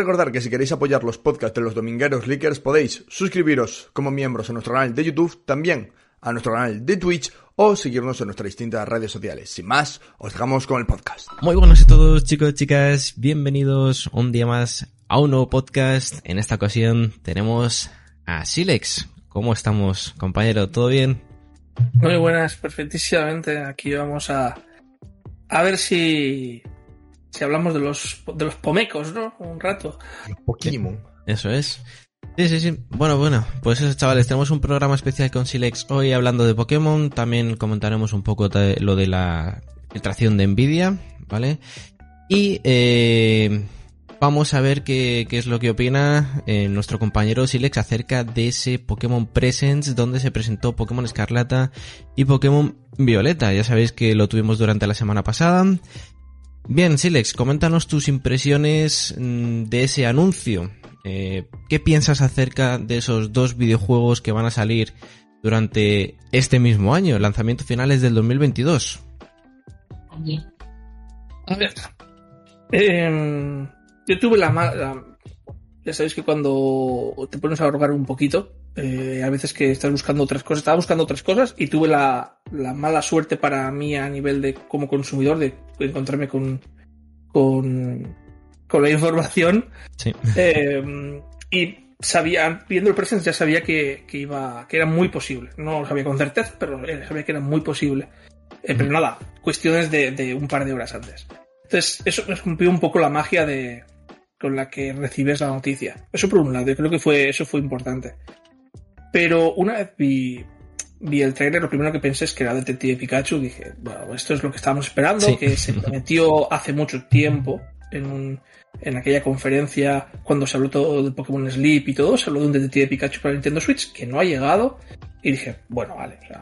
Recordad que si queréis apoyar los podcasts de los domingueros leakers podéis suscribiros como miembros a nuestro canal de YouTube, también a nuestro canal de Twitch o seguirnos en nuestras distintas redes sociales. Sin más, os dejamos con el podcast. Muy buenos a todos chicos, chicas, bienvenidos un día más a un nuevo podcast. En esta ocasión tenemos a Silex. ¿Cómo estamos, compañero? ¿Todo bien? Muy buenas, perfectísimamente. Aquí vamos a, a ver si, si hablamos de los, de los pomecos, ¿no? Un rato. Pokémon. Eso es. Sí, sí, sí. Bueno, bueno, pues eso, chavales, tenemos un programa especial con Silex hoy hablando de Pokémon. También comentaremos un poco de lo de la filtración de Nvidia, ¿vale? Y eh, vamos a ver qué, qué, es lo que opina eh, nuestro compañero Silex acerca de ese Pokémon Presents donde se presentó Pokémon Escarlata y Pokémon Violeta. Ya sabéis que lo tuvimos durante la semana pasada. Bien, Silex, coméntanos tus impresiones mm, de ese anuncio. Eh, ¿Qué piensas acerca de esos dos videojuegos que van a salir durante este mismo año? Lanzamiento final es del 2022. A ver. Eh, yo tuve la. Ya sabéis que cuando te pones a ahorrar un poquito, eh, a veces que estás buscando otras cosas, estaba buscando otras cosas y tuve la, la, mala suerte para mí a nivel de como consumidor de encontrarme con, con, con la información. Sí. Eh, y sabía, viendo el presence ya sabía que, que, iba, que era muy posible. No lo sabía con certeza, pero sabía que era muy posible. Eh, pero nada, cuestiones de, de, un par de horas antes. Entonces, eso nos cumplió un poco la magia de con la que recibes la noticia. Eso por un lado, yo creo que fue, eso fue importante. Pero una vez vi, vi el trailer, lo primero que pensé es que era Detective Pikachu. Dije, bueno, esto es lo que estábamos esperando, Sí. que se prometió hace mucho tiempo en, un, en aquella conferencia cuando se habló todo de Pokémon Sleep y todo, se habló de un Detective Pikachu para Nintendo Switch que no ha llegado. Y dije, bueno, vale. O sea,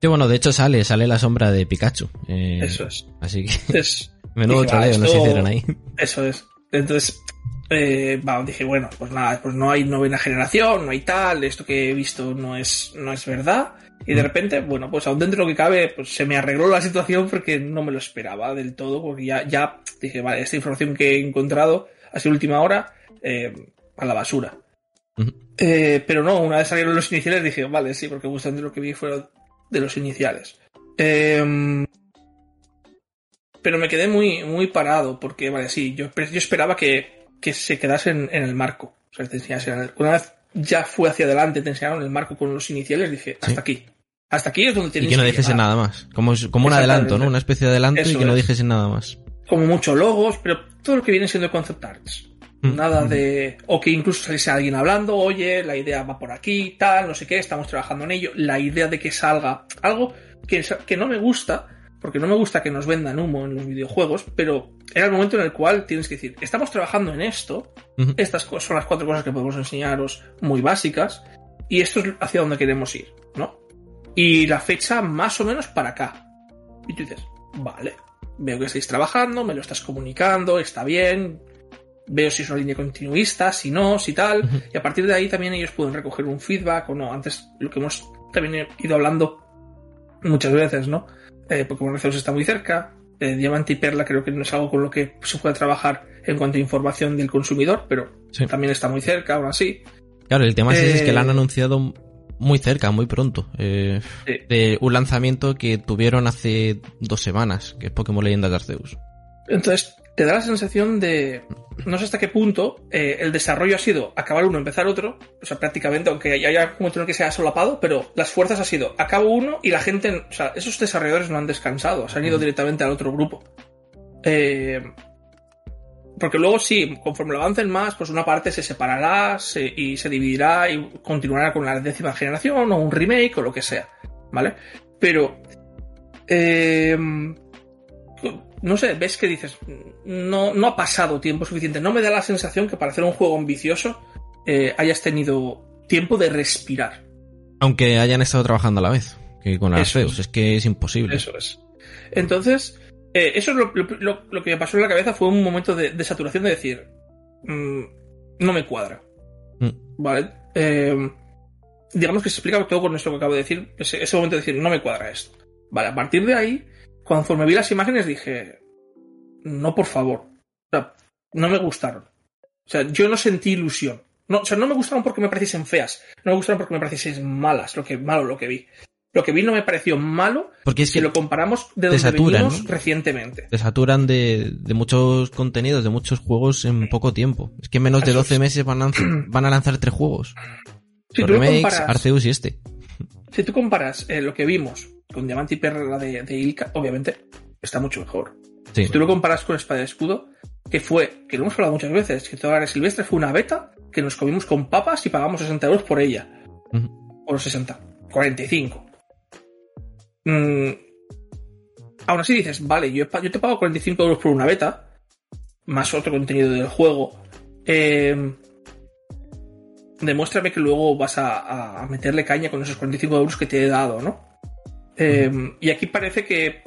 Sí, bueno, de hecho sale, sale la sombra de Pikachu. Eh, eso es. Así que menudo dije, troleo nos esto- hicieron ahí. Eso es. Entonces, eh, dije, bueno, pues nada, pues no hay novena generación, no hay tal, esto que he visto no es, no es verdad. Y de Mm. repente, bueno, pues aún dentro de lo que cabe, pues se me arregló la situación porque no me lo esperaba del todo, porque ya, ya dije, vale, esta información que he encontrado ha sido última hora, eh, a la basura. Eh, pero no, una vez salieron los iniciales dije, vale, sí, porque justamente lo que vi fue de los iniciales. Eh, pero me quedé muy, muy parado porque, vale, sí, yo, yo esperaba que, que se quedasen en el marco. O sea, te enseñasen una vez ya fue hacia adelante, te enseñaron el marco con los iniciales, dije, hasta Sí. aquí. Hasta aquí es donde Y tenéis que no dijese nada más. Como, como un adelanto, ¿no? Una especie de adelanto y que no es. dijese nada más. Como mucho logos, pero todo lo que viene siendo concept arts. Mm. Nada de. O que incluso saliese alguien hablando, oye, la idea va por aquí, tal, no sé qué, estamos trabajando en ello. La idea de que salga algo que, que no me gusta, porque no me gusta que nos vendan humo en los videojuegos, pero era el momento en el cual tienes que decir, estamos trabajando en esto, Ujú. estas cosas son las cuatro cosas que podemos enseñaros muy básicas, y esto es hacia donde queremos ir, ¿no? Y la fecha más o menos para acá. Y tú dices, vale, veo que estáis trabajando, me lo estás comunicando, está bien, veo si es una línea continuista, si no, si tal, Ujú. y a partir de ahí también ellos pueden recoger un feedback o no. Antes lo que hemos también ido hablando muchas veces, ¿no? Eh, Pokémon Arceus está muy cerca, eh, Diamante y Perla creo que no es algo con lo que se puede trabajar en cuanto a información del consumidor, pero Sí. también está muy cerca, aún así. Claro, el tema es, es que la han Eh, anunciado muy cerca, muy pronto. eh, Sí. de un lanzamiento que tuvieron hace dos semanas, que es Pokémon Leyendas de Arceus. Entonces, te da la sensación de. No sé hasta qué punto eh, el desarrollo ha sido acabar uno, empezar otro. O sea, prácticamente, aunque haya un momento en el que se ha solapado, pero las fuerzas ha sido acabo uno y la gente. O sea, esos desarrolladores no han descansado, se han ido directamente al otro grupo. Eh, porque luego sí, conforme lo avancen más, pues una parte se separará se- y se dividirá y continuará con la décima generación o un remake o lo que sea. ¿Vale? Pero. Eh, no sé, ves que dices, no, no ha pasado tiempo suficiente. No me da la sensación que para hacer un juego ambicioso eh, hayas tenido tiempo de respirar. Aunque hayan estado trabajando a la vez, que con Eso Arceus, es. es que es imposible. Eso es. Entonces, eh, eso es lo, lo- lo- lo que me pasó en la cabeza fue un momento de, de saturación de decir, mm, no me cuadra. Mm. ¿Vale? Eh, digamos que se explica todo con esto que acabo de decir, ese, ese momento de decir, no me cuadra esto. Vale, a partir de ahí, conforme vi las imágenes dije, no por favor. O sea, no me gustaron. O sea, yo no sentí ilusión. No, o sea, no me gustaron porque me pareciesen feas. No me gustaron porque me pareciesen malas, lo que, malo lo que vi. Lo que vi no me pareció malo Porque es si que lo comparamos de donde saturan, venimos ¿no? recientemente. te saturan de, de muchos contenidos, de muchos juegos en poco tiempo. Es que en menos de Eso 12 es. meses van a, lanzar- van a lanzar tres juegos. Si Los remakes, comparas, Arceus y este. si tú comparas eh, lo que vimos con Diamante y Perla de, de Ilka, obviamente está mucho mejor. Sí. Si tú lo comparas con Espada y Escudo, que fue, que lo hemos hablado muchas veces, que toda la Silvestre fue una beta que nos comimos con papas y pagamos 60 euros por ella. Ujú. O los 60, 45. Mm, aún así dices, vale, yo, te pago 45 euros por una beta, más otro contenido del juego. eh, demuéstrame que luego vas a, a meterle caña con esos 45 euros que te he dado, ¿no? Eh, y aquí parece que,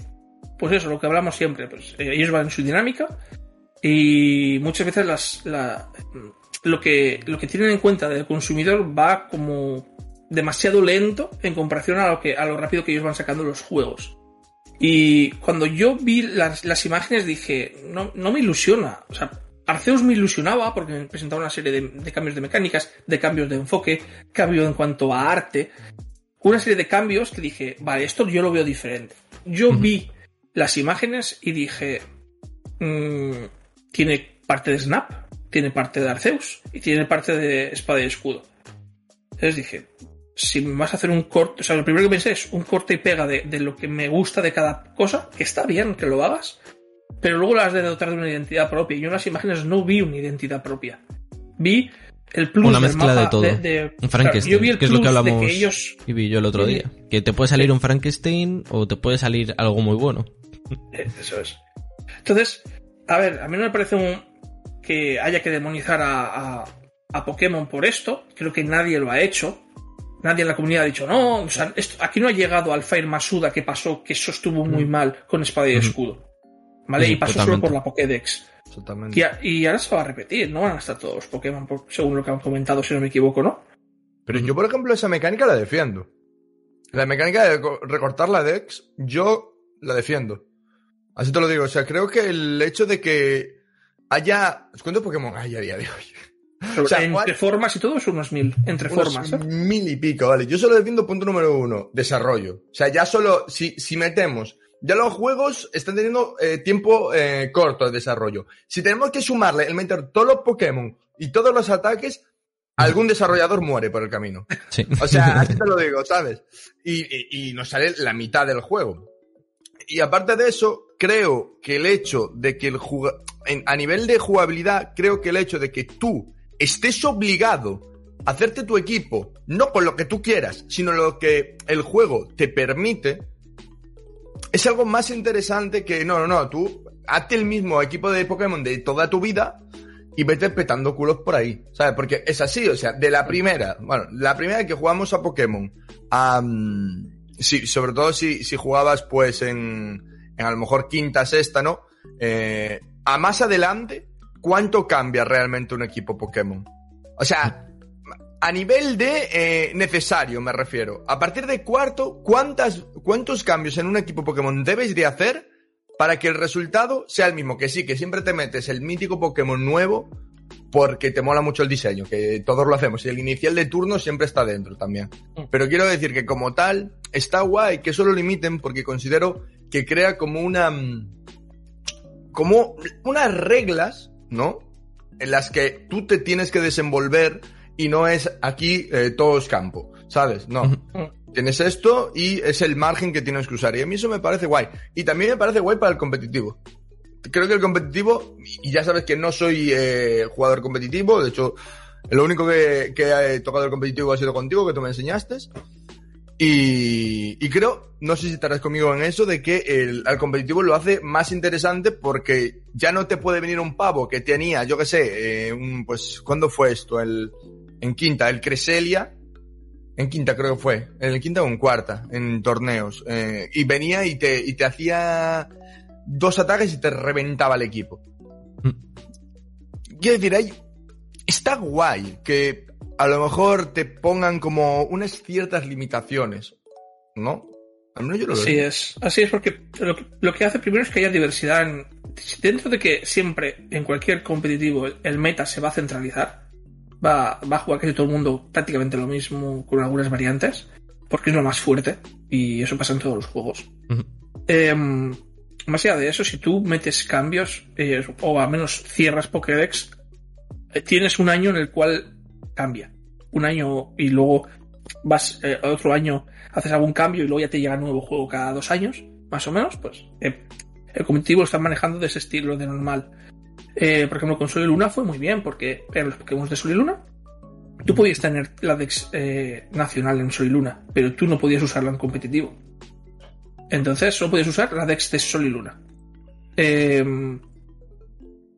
pues eso, lo que hablamos siempre, pues eh, ellos van en su dinámica y muchas veces las, la- lo, que, lo que tienen en cuenta del consumidor va como demasiado lento en comparación a lo, que, a lo rápido que ellos van sacando los juegos. Y cuando yo vi las, las imágenes dije, no, no me ilusiona. O sea, Arceus me ilusionaba porque me presentaba una serie de cambios de mecánicas, de cambios de enfoque, cambio en cuanto a arte. Una serie de cambios que dije, vale, esto yo lo veo diferente. Yo vi las imágenes y dije, mm, tiene parte de Snap, tiene parte de Arceus y tiene parte de Espada y Escudo. Entonces dije, si me vas a hacer un corte, o sea, lo primero que pensé es un corte y pega de, de lo que me gusta de cada cosa, que está bien que lo hagas, pero luego lo has de dotar de una identidad propia. Y yo en las imágenes no vi una identidad propia. Vi el plus Una mezcla de todo. de- Un Frankenstein, yo vi el que es lo que hablamos que ellos y vi yo el otro Sí. día. Que te puede salir un Frankenstein o te puede salir algo muy bueno. Eh, Eso es. Entonces, a ver, a mí no me parece un, que haya que demonizar a, a, a Pokémon por esto. Creo que nadie lo ha hecho. Nadie en la comunidad ha dicho, no, o sea, esto- aquí no ha llegado al Fire Masuda que pasó, que eso estuvo muy Mm. mal con Espada y Ujú. Escudo. ¿Vale? Sí, y pasó totalmente. solo por la Pokédex. Y, a- y ahora se va a repetir, no van a estar todos los Pokémon, según lo que han comentado, si no me equivoco, ¿no? Pero yo, por ejemplo, esa mecánica la defiendo. La mecánica de co- recortar la Dex, yo la defiendo. Así te lo digo. O sea, creo que el hecho de que haya. ¿Cuántos Pokémon hay a día de hoy? Pero sea, entre ¿cuál- formas y todo, son unos mil. Entre Unos formas, ¿eh? Mil y pico, vale. Yo solo defiendo punto número uno, desarrollo. O sea, ya solo, si, si metemos, ya los juegos están teniendo eh, tiempo eh, corto de desarrollo. Si tenemos que sumarle el meter todos los Pokémon y todos los ataques, algún desarrollador muere por el camino. Sí. O sea, así te lo digo, ¿sabes? Y, y- y nos sale la mitad del juego. Y aparte de eso, creo que el hecho de que el juga- en- a nivel de jugabilidad, creo que el hecho de que tú estés obligado a hacerte tu equipo, no con lo que tú quieras, sino lo que el juego te permite, es algo más interesante que, no, no, no, tú hazte el mismo equipo de Pokémon de toda tu vida y vete petando culos por ahí, ¿sabes? Porque es así, o sea, de la primera, bueno, la primera que jugamos a Pokémon, sí, sobre todo si, si jugabas pues en, en a lo mejor quinta, sexta, ¿no? Eh, a más adelante, ¿cuánto cambia realmente un equipo Pokémon? O sea, a nivel de eh, necesario me refiero. A partir de cuarto, ¿cuántas, ¿cuántos cambios en un equipo Pokémon debes de hacer para que el resultado sea el mismo? Que sí, que siempre te metes el mítico Pokémon nuevo porque te mola mucho el diseño, que todos lo hacemos. Y el inicial de turno siempre está dentro también. Pero quiero decir que como tal, está guay que eso lo limiten porque considero que crea como una... mm, como unas reglas, ¿no? En las que tú te tienes que desenvolver y no es aquí eh, todo es campo, ¿sabes? No. Tienes esto y es el margen que tienes que usar. Y a mí eso me parece guay. Y también me parece guay para el competitivo. Creo que el competitivo, y ya sabes que no soy eh, jugador competitivo, de hecho, lo único que, que he tocado el competitivo ha sido contigo, que tú me enseñaste. Y, y creo, no sé si estarás conmigo en eso, de que el, al competitivo lo hace más interesante porque ya no te puede venir un pavo que tenía, yo qué sé, eh, un, pues, ¿cuándo fue esto? El, en quinta, el Creselia, en quinta creo que fue, en el quinta o en cuarta, en torneos, eh, y venía y te, y te hacía dos ataques y te reventaba el equipo. Quiero decir, hay, está guay que a lo mejor te pongan como unas ciertas limitaciones, ¿no? Al menos yo lo Así veo. es, así es porque lo que, lo que hace primero es que haya diversidad en dentro de que siempre en cualquier competitivo el meta se va a centralizar, va, va a jugar casi todo el mundo prácticamente lo mismo con algunas variantes, porque es lo más fuerte y eso pasa en todos los juegos. Em, más allá de eso, si tú metes cambios eh, o al menos cierras Pokédex, eh, tienes un año en el cual cambia. Un año y luego vas eh, a otro año, haces algún cambio y luego ya te llega un nuevo juego cada dos años, más o menos, pues eh, el competitivo lo están manejando de ese estilo de normal. Eh, por ejemplo, con Sol y Luna fue muy bien porque eran los Pokémon de Sol y Luna. Tú podías tener la Dex eh, nacional en Sol y Luna, pero tú no podías usarla en competitivo. Entonces solo podías usar la Dex de Sol y Luna. Eh,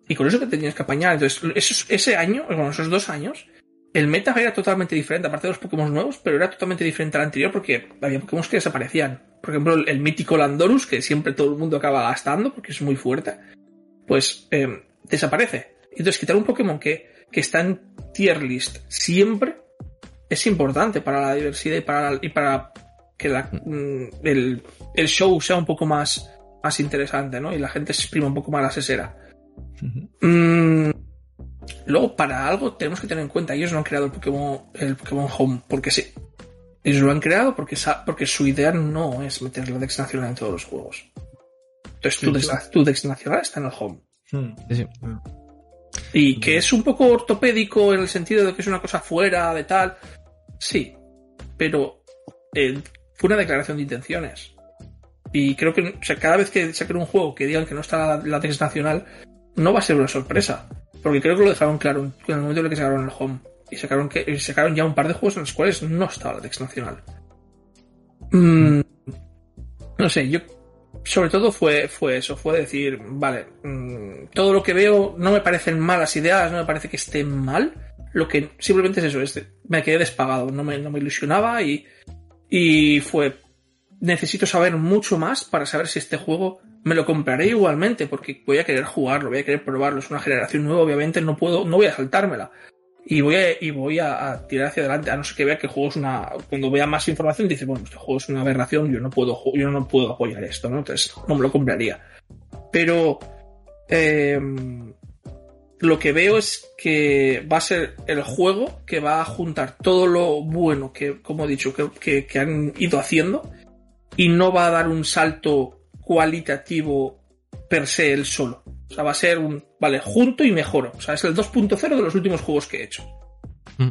y con eso que tenías que apañar. Entonces, ese año, bueno, esos dos años, el meta era totalmente diferente, aparte de los Pokémon nuevos, pero era totalmente diferente al anterior porque había Pokémon que desaparecían. Por ejemplo, el, el mítico Landorus, que siempre todo el mundo acaba gastando porque es muy fuerte, pues eh, desaparece. Entonces, quitar un Pokémon que, que está en tier list siempre es importante para la diversidad y para, la- y para que la, mm, el, el show sea un poco más, más interesante, ¿no? Y la gente se exprima un poco más la sesera. Mm, luego, para algo tenemos que tener en cuenta, ellos no han creado el Pokémon, el Pokémon Home porque sí. Ellos lo han creado porque, porque su idea no es meter la Dex Nacional en todos los juegos. Entonces, tu, Sí, Dex, claro. tu Dex Nacional está en el Home. Hmm. Sí, sí. Y que es un poco ortopédico en el sentido de que es una cosa fuera de tal. Sí, pero eh, fue una declaración de intenciones. Y creo que o sea, cada vez que saquen un juego que digan que no está la, la nacional, no va a ser una sorpresa. Porque creo que lo dejaron claro en el momento en el que sacaron el home. Y sacaron, que, y sacaron ya un par de juegos en los cuales no estaba la Dex nacional. Mm, no sé, yo sobre todo fue, fue eso, fue decir, vale, mm, todo lo que veo no me parecen malas ideas, no me parece que estén mal, lo que simplemente es eso, es me quedé despagado, no me, no me ilusionaba y, y fue, necesito saber mucho más para saber si este juego me lo compraré igualmente, porque voy a querer jugarlo, voy a querer probarlo, es una generación nueva, obviamente no puedo, no voy a saltármela. Y voy a, y voy a, tirar hacia adelante, a no ser que vea que el juego es una. Cuando vea más información, dice, bueno, este juego es una aberración, yo no puedo, yo no puedo apoyar esto, ¿no? Entonces, no me lo compraría. Pero. eh, lo que veo es que va a ser el juego que va a juntar todo lo bueno que, como he dicho, que, que- que han ido haciendo y no va a dar un salto cualitativo per se él solo. O sea, va a ser un, vale, junto y mejoro. O sea, es el 2.0 de los últimos juegos que he hecho. Mm.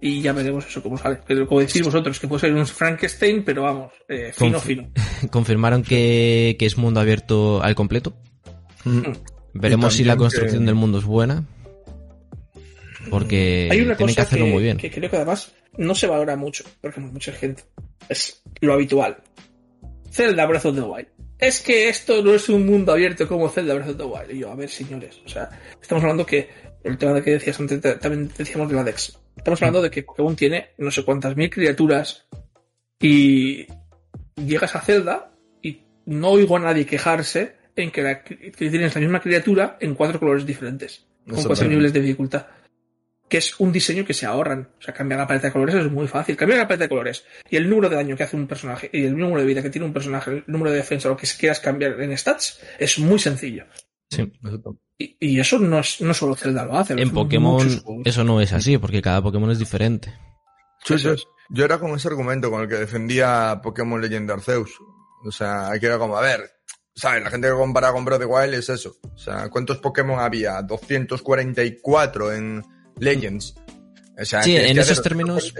Y ya veremos eso cómo sale. Pero como decís vosotros, que puede ser un Frankenstein, pero vamos, eh, fino, Confi- fino. Confirmaron que, que es mundo abierto al completo. Hmm. Veremos Y si la construcción que- del mundo es buena. Porque Hay una tienen cosa que hacerlo que, muy bien. que creo que además no se valora mucho, porque mucha gente es lo habitual. Zelda Breath of the Wild. Es que esto no es un mundo abierto como Zelda Breath of the Wild. Y yo, a ver, señores, o sea, estamos hablando que el tema de que decías antes, ta- también decíamos de la Dex. Estamos hablando de que Pokémon tiene no sé cuántas mil criaturas y llegas a Zelda y no oigo a nadie quejarse en que, la- que tienes la misma criatura en cuatro colores diferentes, con cuatro niveles de dificultad que es un diseño que se ahorran. O sea, cambiar la paleta de colores es muy fácil. Cambiar la paleta de colores y el número de daño que hace un personaje y el número de vida que tiene un personaje, el número de defensa, lo que quieras cambiar en stats, es muy sencillo. Sí. Exacto. Y, y eso no es no solo Zelda lo hace. lo En Pokémon eso no es así, porque cada Pokémon es diferente. Sí, Eso sí. es. Yo era con ese argumento con el que defendía Pokémon Legend Arceus. O sea, que era como, a ver, ¿sabes? La gente que compara con Breath of the Wild es eso. O sea, ¿cuántos Pokémon había? 244 en Legends. O sea, Sí, en esos términos-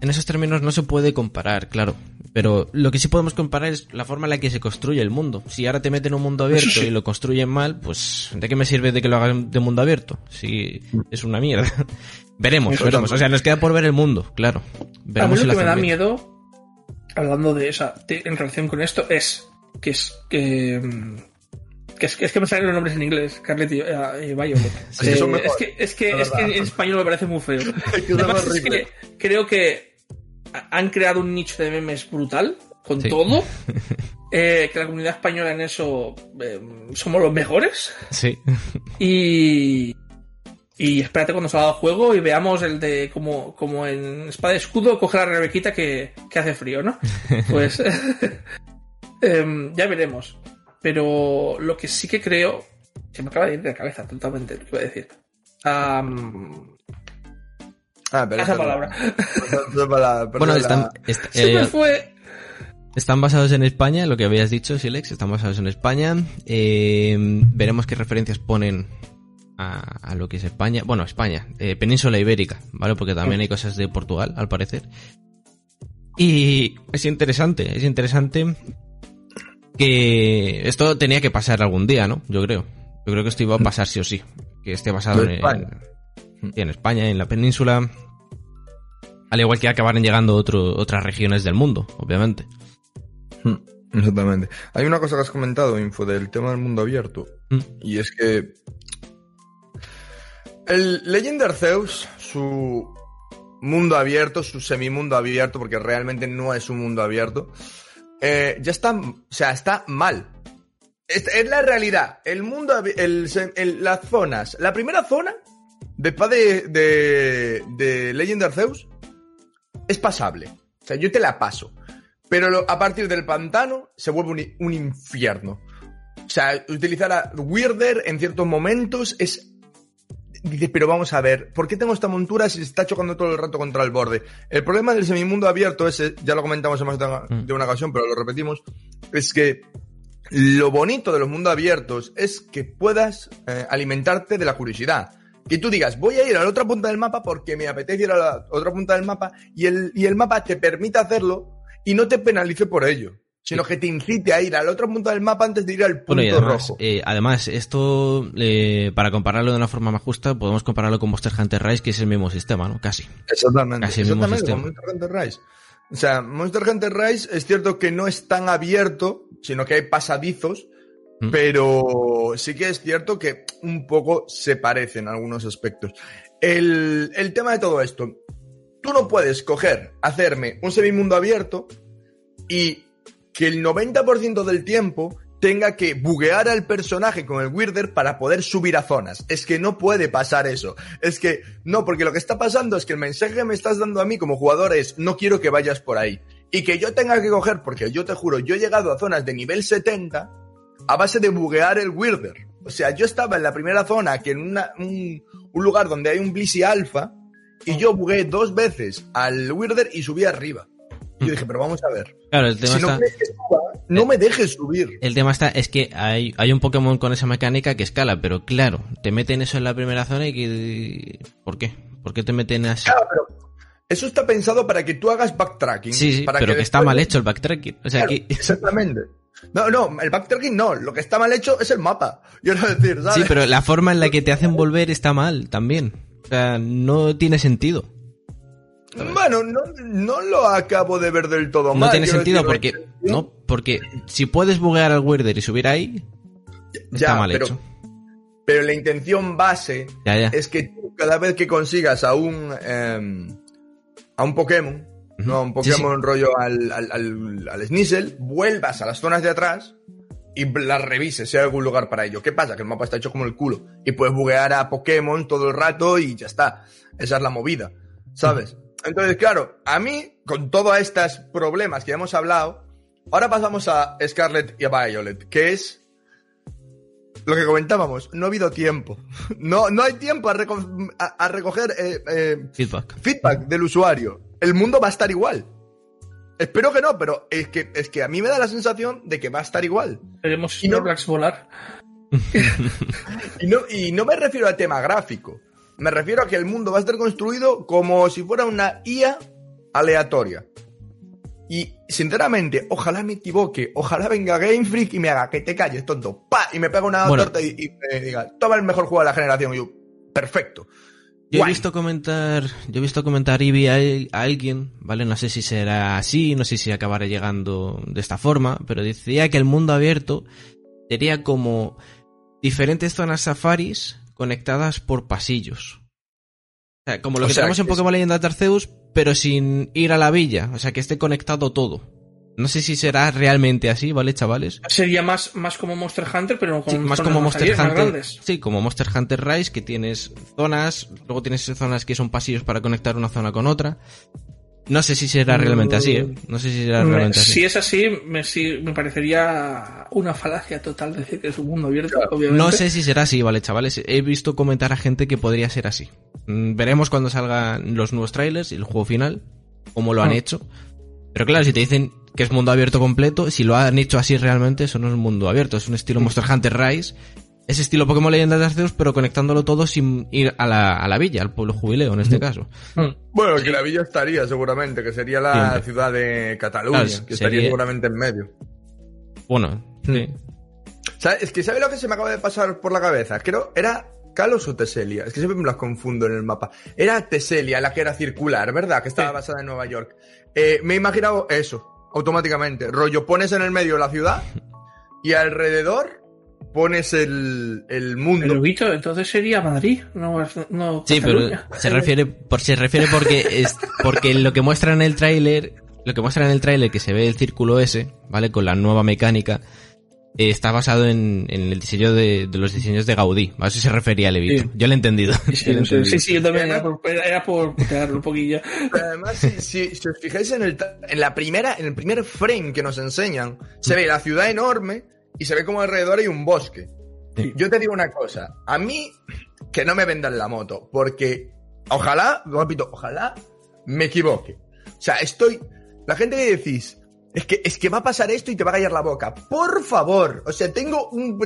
En esos términos no se puede comparar, claro. Pero lo que sí podemos comparar es la forma en la que se construye el mundo. Si ahora te meten un mundo abierto sí. y lo construyen mal, pues ¿de qué me sirve de que lo hagan de mundo abierto? Si es una mierda. veremos, Eso veremos. O sea, nos queda por ver el mundo, claro. A mí Veremos lo lo que me da bien. miedo, hablando de esa, de- en relación con esto, es que es que. Que es, que es que me salen los nombres en inglés, Scarlett y, y Violet. Sí, son Eh, mejores, es que, es que, es en español me parece muy feo. es que que creo que ha- han creado un nicho de memes brutal con Sí. todo. Eh, que la comunidad española en eso eh, somos los mejores. Sí. Y. Y espérate cuando salga el juego y veamos el de como, como en Espada y Escudo coge la Rebequita que, que hace frío, ¿no? Pues. em, ya veremos. Pero lo que sí que creo. Se me acaba de ir de la cabeza totalmente lo que iba a decir. Am, Ah, pero esa no. palabra. Bueno, están, est- Se me eh, fue. están basados en España, lo que habías dicho, Silex, están basados en España. Eh, veremos qué referencias ponen a, a lo que es España. Bueno, España, eh, península ibérica, ¿vale? Porque también hay cosas de Portugal, al parecer. Y es interesante, es interesante que esto tenía que pasar algún día, ¿no? Yo creo. Yo creo que esto iba a pasar sí o sí. Que esté basado En en, España. en- en España, en la península. Al igual que acabaran llegando otro- otras regiones del mundo, obviamente. Hmm, Exactamente. Hay una cosa que has comentado, Info, del tema del mundo abierto. Mm. Y es que. El Legend Arceus, su mundo abierto, su semimundo abierto, porque realmente no es un mundo abierto, eh, ya está. O sea, está mal. Es, la realidad. El mundo. El, las zonas. La primera zona después de, de, de Legend Arceus es pasable. O sea, yo te la paso. Pero a partir del pantano se vuelve un, un infierno. O sea, utilizar a Weirder en ciertos momentos es... Dice, pero vamos a ver, ¿por qué tengo esta montura si se está chocando todo el rato contra el borde? El problema del semimundo abierto ese, ya lo comentamos en más de una, Mm. de una ocasión, pero lo repetimos, es que lo bonito de los mundos abiertos es que puedas eh, alimentarte de la curiosidad. Que tú digas, voy a ir a la otra punta del mapa porque me apetece ir a la otra punta del mapa y el, y el mapa te permite hacerlo y no te penalice por ello, sino que te incite a ir a la otra punta del mapa antes de ir al punto Bueno, y además, rojo. eh, además esto, eh, para compararlo de una forma más justa, podemos compararlo con Monster Hunter Rise, que es el mismo sistema, ¿no? Casi. Exactamente. Casi el mismo Exactamente, sistema. con Monster Hunter Rise. O sea, Monster Hunter Rise es cierto que no es tan abierto, sino que hay pasadizos, Mm. pero sí que es cierto que un poco se parecen en algunos aspectos. El, el tema de todo esto, tú no puedes coger, hacerme un semimundo abierto y que el 90% del tiempo tenga que buguear al personaje con el Weirder para poder subir a zonas. Es que no puede pasar eso. Es que no, porque lo que está pasando es que el mensaje que me estás dando a mí como jugador es no quiero que vayas por ahí. Y que yo tenga que coger, porque yo te juro, yo he llegado a zonas de nivel 70 a base de buguear el Weirder. O sea, yo estaba en la primera zona, que en una- un, lugar donde hay un Blissey Alpha, y yo bugué dos veces al Weirder y subí arriba. Yo dije, pero vamos a ver. Claro, el tema Si no está... quieres que suba, no me dejes subir. El tema está, es que hay, hay un Pokémon con esa mecánica que escala, pero claro, te meten eso en la primera zona y que... ¿Por qué? ¿Por qué te meten así? Claro, pero eso está pensado para que tú hagas backtracking. Sí, sí, para pero que, está después- mal hecho el backtracking. O sea, Claro, aquí... Exactamente. No, no, el backtracking no. Lo que está mal hecho es el mapa. Yo quiero decir, ¿sabes? Sí, pero la forma en la que te hacen volver está mal también. O sea, no tiene sentido. Bueno, no, no lo acabo de ver del todo No mal. tiene quiero sentido porque... No, porque si puedes buguear al Weirder y subir ahí, está Ya, mal pero, hecho. Pero la intención base Ya, ya. es que tú, cada vez que consigas a un em, a un Pokémon, Ujú. no, un Sí, sí. Pokémon rollo al, al, al, al Sneasel, vuelvas a las zonas de atrás y las revises si hay algún lugar para ello. ¿Qué pasa? Que el mapa está hecho como el culo y puedes buguear a Pokémon todo el rato y ya está. Esa es la movida, ¿sabes? Entonces, claro, a mí, con todos estos problemas que ya hemos hablado, ahora pasamos a Scarlet y a Violet, que es lo que comentábamos, no ha habido tiempo. No, no hay tiempo a, reco- a- a recoger eh, eh, Feedback. feedback del usuario. El mundo va a estar igual. Espero que no, pero es que, es que a mí me da la sensación de que va a estar igual. Veremos Y no- volar. Y no, y no me refiero al tema gráfico. Me refiero a que el mundo va a estar construido como si fuera una IA aleatoria. Y sinceramente, ojalá me equivoque, ojalá venga Game Freak y me haga que te calles, tonto, pa, y me pega una Bueno. torta y, y me diga, toma el mejor juego de la generación. Y yo, perfecto. Yo he visto comentar, yo he visto comentar Eevee a, a alguien, ¿vale? No sé si será así, no sé si acabará llegando de esta forma, pero decía que el mundo abierto sería como diferentes zonas safaris conectadas por pasillos. O sea, como lo O que sea, tenemos en es- Pokémon Leyenda de Arceus, pero sin ir a la villa, o sea, que esté conectado todo. No sé si será realmente así, ¿vale, chavales? Sería más, más como Monster Hunter, pero con Sí, más zonas como Monster más Hunter. grandes. Sí, como Monster Hunter Rise, que tienes zonas, luego tienes zonas que son pasillos para conectar una zona con otra. No sé si será realmente así, ¿eh? No sé si será realmente así. Si es así, me, me parecería una falacia total decir que es un mundo abierto, obviamente. No sé si será así, vale, chavales. He visto comentar a gente que podría ser así. Mm, Veremos cuando salgan los nuevos trailers y el juego final, cómo lo han Ah. hecho. Pero claro, si te dicen que es mundo abierto completo, si lo han hecho así realmente, eso no es un mundo abierto, es un estilo Monster Hunter Rise. Es estilo Pokémon Leyendas de Arceus, pero conectándolo todo sin ir a la, a la villa, al pueblo jubileo en este caso. Mm. Bueno, que la villa estaría seguramente, que sería la Siempre. ciudad de Cataluña, Claro, que estaría seguramente en medio. Bueno, sí. ¿Sabes? Es que ¿sabes lo que se me acaba de pasar por la cabeza? Creo, ¿era Kalos o Teselia? Es que siempre me las confundo en el mapa. Era Teselia la que era circular, ¿verdad? Que estaba Sí. basada en Nueva York. Eh, me he imaginado eso, automáticamente. Rollo, pones en el medio la ciudad y alrededor pones el, el mundo. Pero Vito, entonces sería Madrid, no, no Sí, pero se refiere, por, se refiere porque es, porque lo que muestra en el tráiler, lo que muestra en el tráiler que se ve el círculo ese, ¿vale? Con la nueva mecánica, eh, está basado en, en el diseño de, de los diseños de Gaudí. A eso se refería Levito. Sí. Yo lo he entendido. Sí, Yo lo he sí, entendido. sí, sí, yo también era por, era por un poquillo. Pero además, si, si- si os fijáis en, el, en la primera, en el primer frame que nos enseñan, se ve la ciudad enorme y se ve como alrededor hay un bosque. Sí. Yo te digo una cosa, a mí que no me vendan la moto, porque ojalá, repito, ojalá me equivoque. O sea, estoy, la gente que decís, es que, es que va a pasar esto y te va a callar la boca. Por favor, o sea, tengo un,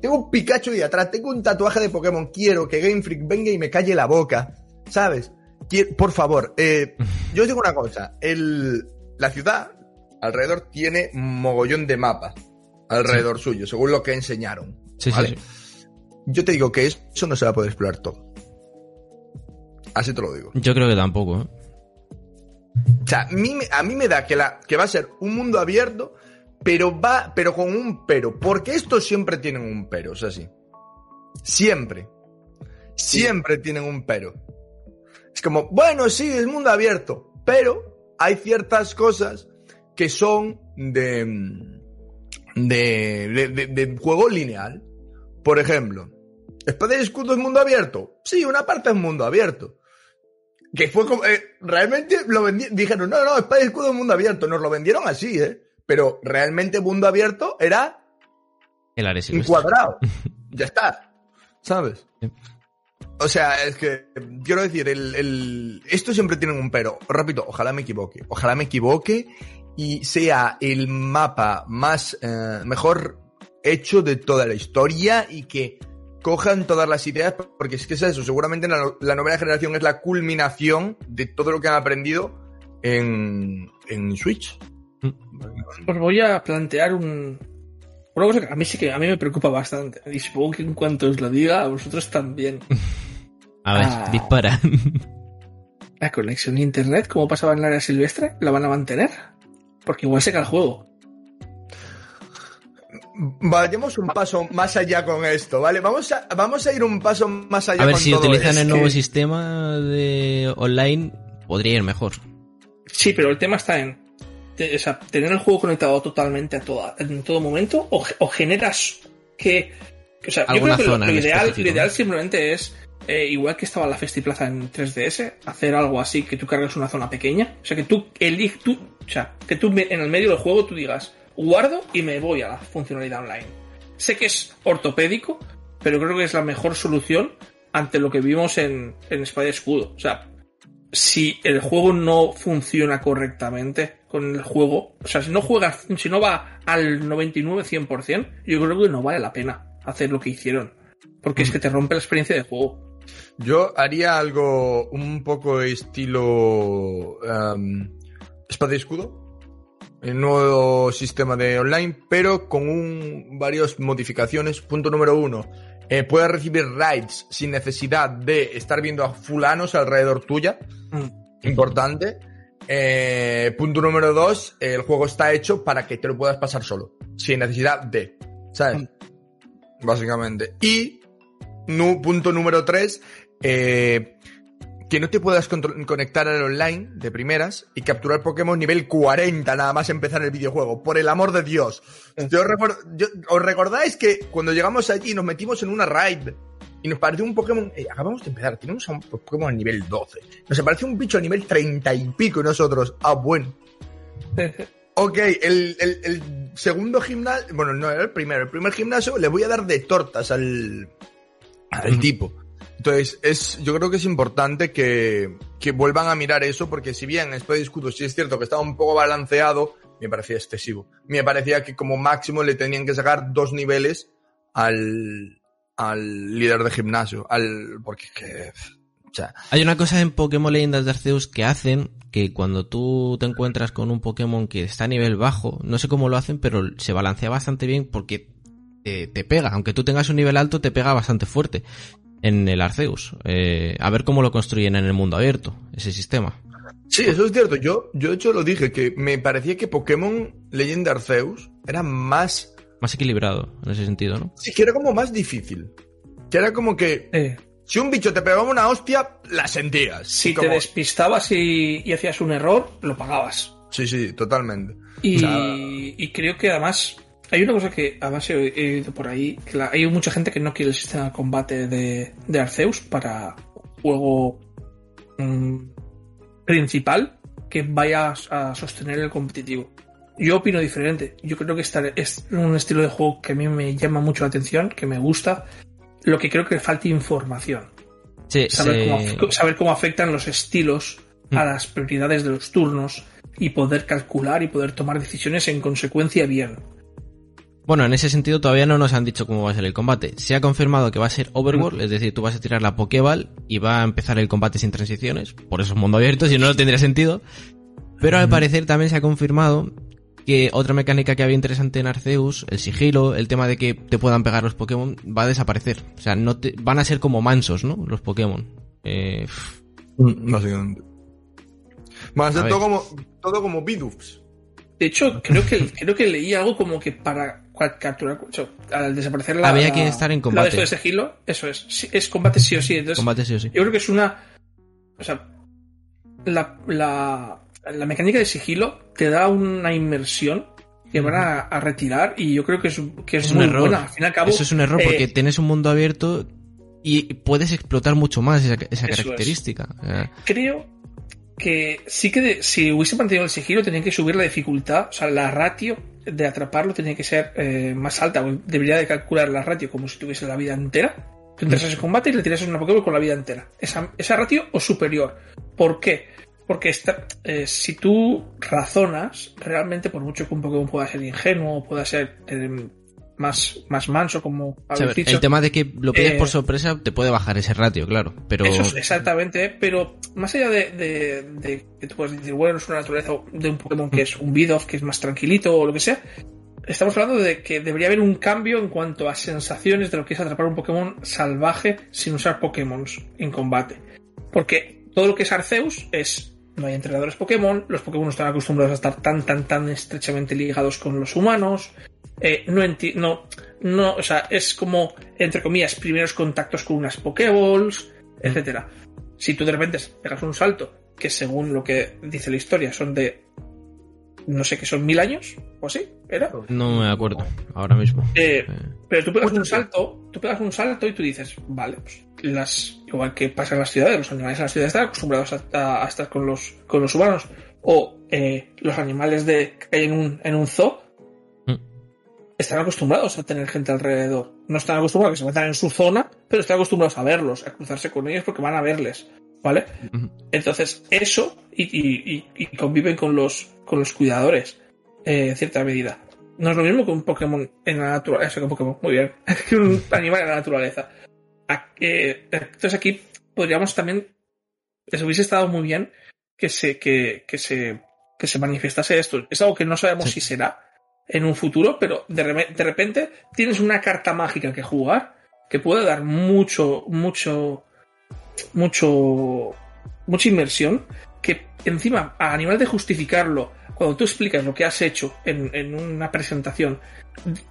tengo un Pikachu de atrás, tengo un tatuaje de Pokémon, quiero que Game Freak venga y me calle la boca, ¿sabes? Quiero- por favor, eh, yo os digo una cosa, el, la ciudad alrededor tiene mogollón de mapas alrededor suyo, según lo que enseñaron. Sí, sí, ¿vale? sí. Yo te digo que eso no se va a poder explorar todo. Así te lo digo. Yo creo que tampoco, ¿eh? O sea, a mí, me- a mí me da que, la, que va a ser un mundo abierto, pero va, pero con un pero. Porque estos siempre tienen un pero, es así. Siempre. Siempre tienen un pero. Es como, bueno, sí, es mundo abierto, pero hay ciertas cosas que son de, de, de, de- de juego lineal. Por ejemplo, ¿Espada y escudo es mundo abierto? Sí, una parte es mundo abierto. Que fue como. eh, realmente lo dijeron, no, no, espada y escudo es mundo abierto. Nos lo vendieron así, ¿eh? Pero realmente mundo abierto era El área un cuadrado. ya está. ¿Sabes? Sí. O sea, es que, quiero decir, el, el- esto siempre tiene un pero. Repito, ojalá me equivoque. Ojalá me equivoque y sea el mapa más, eh, mejor hecho de toda la historia y que cojan todas las ideas, porque es que es eso, seguramente la, no- la novena generación es la culminación de todo lo que han aprendido en, en Switch. Os voy a plantear un, una cosa que a mí sí que a mí me preocupa bastante. Y supongo que en cuanto os lo diga, a vosotros también. A ver, Ah. dispara. La conexión a internet, como pasaba en el área silvestre, ¿la van a mantener? Porque igual se cae el juego. Vayamos un paso más allá con esto, ¿vale? Vamos a, vamos a ir un paso más allá A ver, con si todo utilizan esto. el nuevo sistema de online, podría ir mejor. Sí, pero el tema está en te- o sea, tener el juego conectado totalmente a toda, en todo momento o, ge- o generas que... O sea, yo Alguna creo que lo, ideal, lo ideal simplemente es, eh, igual que estaba la Festiplaza en 3DS, hacer algo así que tú cargues una zona pequeña. O sea, que tú eliges, tú, o sea, que tú en el medio del juego tú digas, guardo y me voy a la funcionalidad online. Sé que es ortopédico, pero creo que es la mejor solución ante lo que vimos en, en Espada y Escudo. O sea, si el juego no funciona correctamente con el juego, o sea, si no juegas, si no va al 99-100%, yo creo que no vale la pena hacer lo que hicieron. Porque es que te rompe la experiencia de juego. Yo haría algo un poco estilo em, espada y escudo. El nuevo sistema de online, pero con un, varias modificaciones. Punto número uno. eh, puedes recibir raids sin necesidad de estar viendo a fulanos alrededor tuya. Importante. Eh, punto número dos. El juego está hecho para que te lo puedas pasar solo. Sin necesidad de. ¿Sabes? Básicamente. Y Nu- punto número 3, que no te puedas conectar al online de primeras y capturar Pokémon nivel 40 nada más empezar el videojuego. Por el amor de Dios. Yo ¿Os recordáis que cuando llegamos allí nos metimos en una raid y nos pareció un Pokémon, eh, acabamos de empezar, tenemos a un Pokémon a nivel 12, nos pareció un bicho a nivel 30 y pico y nosotros, ah, bueno. ok, el, el, el segundo gimnasio, bueno, no era el primero, el primer gimnasio le voy a dar de tortas al, al tipo. Entonces, es, yo creo que es importante que, que vuelvan a mirar eso, porque si bien después de discuto, si es cierto que estaba un poco balanceado, me parecía excesivo. Me parecía que como máximo le tenían que sacar dos niveles al, al líder de gimnasio, al, porque que, o sea, Hay una cosa en Pokémon Leyendas de Arceus que hacen que cuando tú te encuentras con un Pokémon que está a nivel bajo, no sé cómo lo hacen, pero se balancea bastante bien porque te, te pega. Aunque tú tengas un nivel alto, te pega bastante fuerte en el Arceus. Eh, a ver cómo lo construyen en el mundo abierto, ese sistema. Sí, eso es cierto. Yo, yo de hecho lo dije, que me parecía que Pokémon Leyenda Arceus era más, Más equilibrado en ese sentido, ¿no? sí, que era como más difícil. Que era como que Eh, si un bicho te pegaba una hostia, la sentías. si Como- te despistabas y, y hacías un error, lo pagabas. Sí, sí, totalmente. Y, O sea- y creo que además hay una cosa que además he, oído por ahí, que la- hay mucha gente que no quiere el sistema de combate de, de Arceus para juego mm, principal que vaya a sostener el competitivo. Yo opino diferente. Yo creo que esta es un estilo de juego que a mí me llama mucho la atención, que me gusta. Lo que creo que le falta información. Sí, Saber, cómo, af- saber cómo afectan los estilos a Mm. las prioridades de los turnos y poder calcular y poder tomar decisiones en consecuencia bien. Bueno, en ese sentido todavía no nos han dicho cómo va a ser el combate. Se ha confirmado que va a ser Overworld, es decir, tú vas a tirar la Pokéball y va a empezar el combate sin transiciones. Por eso es mundo abierto, si no, no tendría sentido. Pero al parecer también se ha confirmado que otra mecánica que había interesante en Arceus, el sigilo, el tema de que te puedan pegar los Pokémon, va a desaparecer. O sea, no te- van a ser como mansos, ¿no? Los Pokémon. Eh, Básicamente. Van a ser A todo como, todo como Bidufs. De hecho, creo que, creo que leí algo como que para capturar, o sea, al desaparecer la. Había que estar en combate. de sigilo, eso es. Sí, es combate sí o sí. Entonces, combate sí o sí. yo creo que es una. O sea, la, la, la mecánica de sigilo te da una inmersión que van a, a retirar y yo creo que es, que es, Es un error. buena. Al fin y al cabo. Eso es un error eh, porque tienes un mundo abierto y puedes explotar mucho más esa, es. característica. Eh, creo que sí que de- si hubiese mantenido el sigilo tenían que subir la dificultad, o sea, la ratio de atraparlo tenía que ser eh, más alta, o debería de calcular la ratio como si tuviese la vida entera. Tú entras en ese combate y le tiras una Pokéball con la vida entera. Esa, esa ratio o superior. ¿Por qué? Porque esta- eh, si tú razonas, realmente por mucho que un Pokémon pueda ser ingenuo pueda ser eh, más, más manso, como habéis dicho, el tema de que lo pilles eh, por sorpresa te puede bajar ese ratio, claro. Pero Eso es exactamente, pero más allá de, de- de que tú puedes decir, bueno, es una naturaleza de un Pokémon que es un Bidoof, que es más tranquilito o lo que sea, estamos hablando de que debería haber un cambio en cuanto a sensaciones de lo que es atrapar un Pokémon salvaje sin usar Pokémon en combate. Porque todo lo que es Arceus es, no hay entrenadores Pokémon, los Pokémon no están acostumbrados a estar tan, tan, tan estrechamente ligados con los humanos, eh, no, enti- no, no, o sea, es como, entre comillas, primeros contactos con unas Pokéballs, etcétera. Si tú de repente pegas un salto, que según lo que dice la historia son de, no sé, que son mil años, o así, ¿era? no me acuerdo ahora mismo. Eh, Eh, pero tú pegas un salto, tú pegas un salto y tú dices, vale, pues las, igual que pasa en las ciudades, los animales en las ciudades están acostumbrados a, a- a estar con los, con los humanos, o eh, los animales de, que hay en un, en un zoo. Están acostumbrados a tener gente alrededor. No están acostumbrados a que se metan en su zona, pero están acostumbrados a verlos, a cruzarse con ellos porque van a verles, ¿vale? Entonces, eso, y, y- y- y conviven con los, con los cuidadores, eh, en cierta medida. No es lo mismo que un Pokémon en la naturaleza, que un Pokémon, muy bien, que un animal en la naturaleza. Eh, entonces aquí podríamos también, les hubiese estado muy bien que se, que, que se, que se manifestase esto. Es algo que no sabemos Sí. si será en un futuro, pero de, re- de repente tienes una carta mágica que jugar que puede dar mucho, mucho, mucho, mucha inversión que encima a nivel de justificarlo cuando tú explicas lo que has hecho en, en una presentación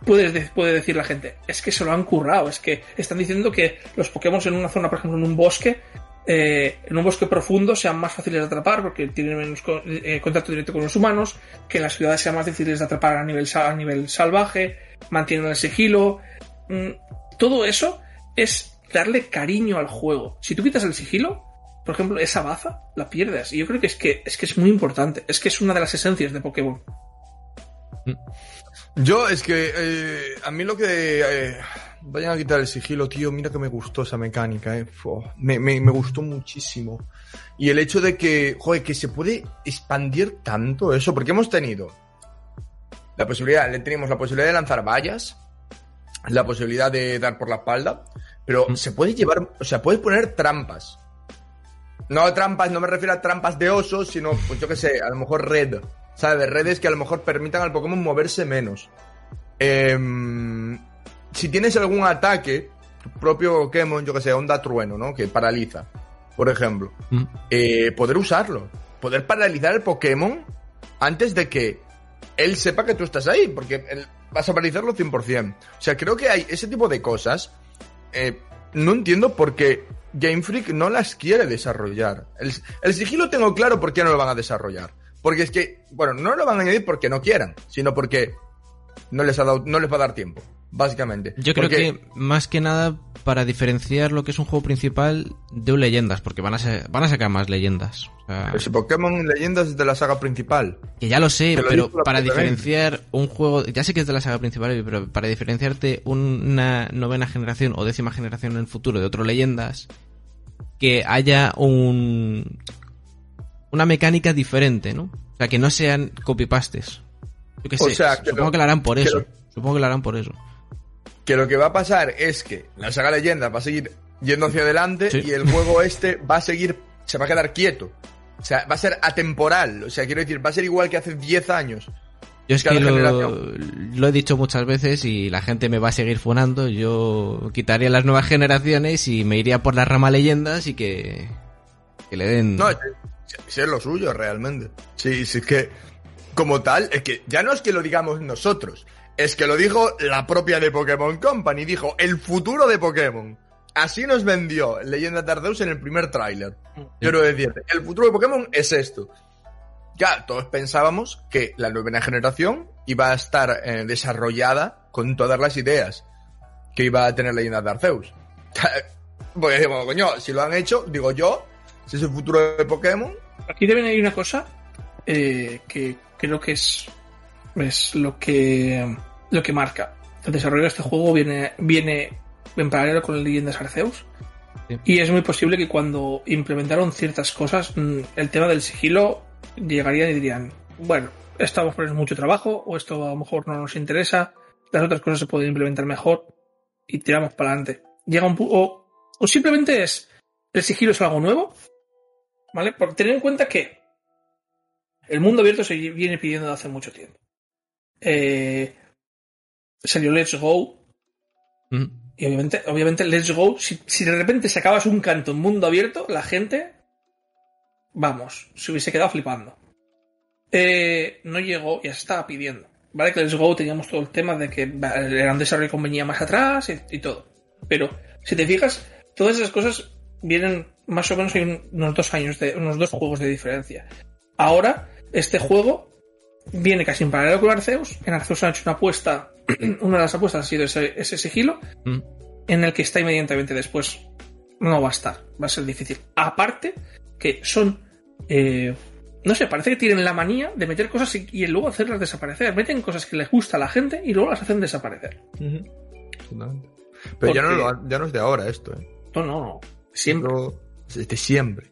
puedes de- puede decir la gente es que se lo han currado es que están diciendo que los Pokémon en una zona por ejemplo en un bosque eh, en un bosque profundo sean más fáciles de atrapar porque tienen menos eh, contacto directo con los humanos, que en las ciudades sean más difíciles de atrapar a nivel, a nivel salvaje, mantienen el sigilo. Mm, todo eso es darle cariño al juego. Si tú quitas el sigilo, por ejemplo, esa baza la pierdes. Y yo creo que es que es, que es muy importante. Es que es una de las esencias de Pokémon. Yo es que eh, a mí lo que... eh, vayan a quitar el sigilo, tío, mira que me gustó esa mecánica, eh. Me, me, me gustó muchísimo. Y el hecho de que, joder, que se puede expandir tanto eso, porque hemos tenido la posibilidad, le teníamos la posibilidad de lanzar vallas, la posibilidad de dar por la espalda, pero Mm. se puede llevar, o sea, puedes poner trampas. No trampas, no me refiero a trampas de osos, sino, pues yo qué sé, a lo mejor red. ¿Sabes? Redes que a lo mejor permitan al Pokémon moverse menos. Em, si tienes algún ataque, tu propio Pokémon, yo que sé, onda trueno, ¿no? Que paraliza, por ejemplo. Mm. eh, poder usarlo. Poder paralizar al Pokémon antes de que él sepa que tú estás ahí, porque él- vas a paralizarlo 100%. O sea, creo que hay ese tipo de cosas. eh, no entiendo por qué Game Freak no las quiere desarrollar. El, el sigilo tengo claro por qué no lo van a desarrollar. Porque es que, bueno, no lo van a añadir porque no quieran, sino porque no les, ha dado, no les va a dar tiempo, básicamente. Yo creo Porque- que más que nada para diferenciar lo que es un juego principal de un leyendas, porque van a, ser- van a sacar más leyendas. O sea, Ese Pokémon Leyendas es de la saga principal. que ya lo sé, lo pero para diferenciar un juego, ya sé que es de la saga principal, pero para diferenciarte una novena generación o décima generación en el futuro de otro leyendas, que haya un una mecánica diferente, ¿no? O sea, que no sean copypastes. Yo qué O sé, sea, que supongo lo- que lo harán por eso. lo- Supongo que lo harán por eso. Que lo que va a pasar es que la saga Leyendas va a seguir yendo hacia adelante Sí. y el juego este va a seguir, se va a quedar quieto. O sea, va a ser atemporal. O sea, quiero decir, va a ser igual que hace 10 años. Yo es que lo, lo he dicho muchas veces y la gente me va a seguir funando. Yo quitaría las nuevas generaciones y me iría por la rama leyendas y que, que le den... No, es, lo suyo realmente. Sí, sí, es que, como tal, es que ya no es que lo digamos nosotros, es que lo dijo la propia de Pokémon Company. Dijo, el futuro de Pokémon. Así nos vendió Leyenda de Arceus en el primer tráiler. Quiero decirte, el futuro de Pokémon es esto. Ya, todos pensábamos que la novena generación iba a estar eh, desarrollada con todas las ideas que iba a tener Leyenda de Arceus. Porque decimos, coño, si lo han hecho, digo yo, si es el futuro de Pokémon, Aquí también hay una cosa eh, que creo que es, es lo que lo que marca. El desarrollo de este juego viene, viene en paralelo con Leyendas Arceus. Sí. Y es muy posible que cuando implementaron ciertas cosas, mm, el tema del sigilo llegarían y dirían, bueno, esto a mucho trabajo, o esto a lo mejor no nos interesa, las otras cosas se pueden implementar mejor y tiramos para adelante. Llega un pu- o, o simplemente es, el sigilo es algo nuevo, ¿Vale? Porque tener en cuenta que el mundo abierto se viene pidiendo desde hace mucho tiempo. Eh, salió Let's Go. Mm. Y obviamente, obviamente Let's Go, si, si de repente sacabas un canto en mundo abierto, la gente, vamos, se hubiese quedado flipando. Eh, no llegó, ya se estaba pidiendo. ¿Vale? Que Let's Go teníamos todo el tema de que era un desarrollo que venía más atrás y, y todo. Pero, si te fijas, todas esas cosas vienen más o menos hay unos dos años de unos dos juegos de diferencia. Ahora, este juego viene casi en paralelo con Arceus. En Arceus han hecho una apuesta, una de las apuestas ha sido ese, ese sigilo, Mm. en el que está inmediatamente después. No va a estar, va a ser difícil. Aparte, que son. eh, no sé, parece que tienen la manía de meter cosas y, y luego hacerlas desaparecer. Meten cosas que les gusta a la gente y luego las hacen desaparecer. Pero ya no, lo- ya no es de ahora esto, ¿eh? No, no, no. Siempre. Es de siempre.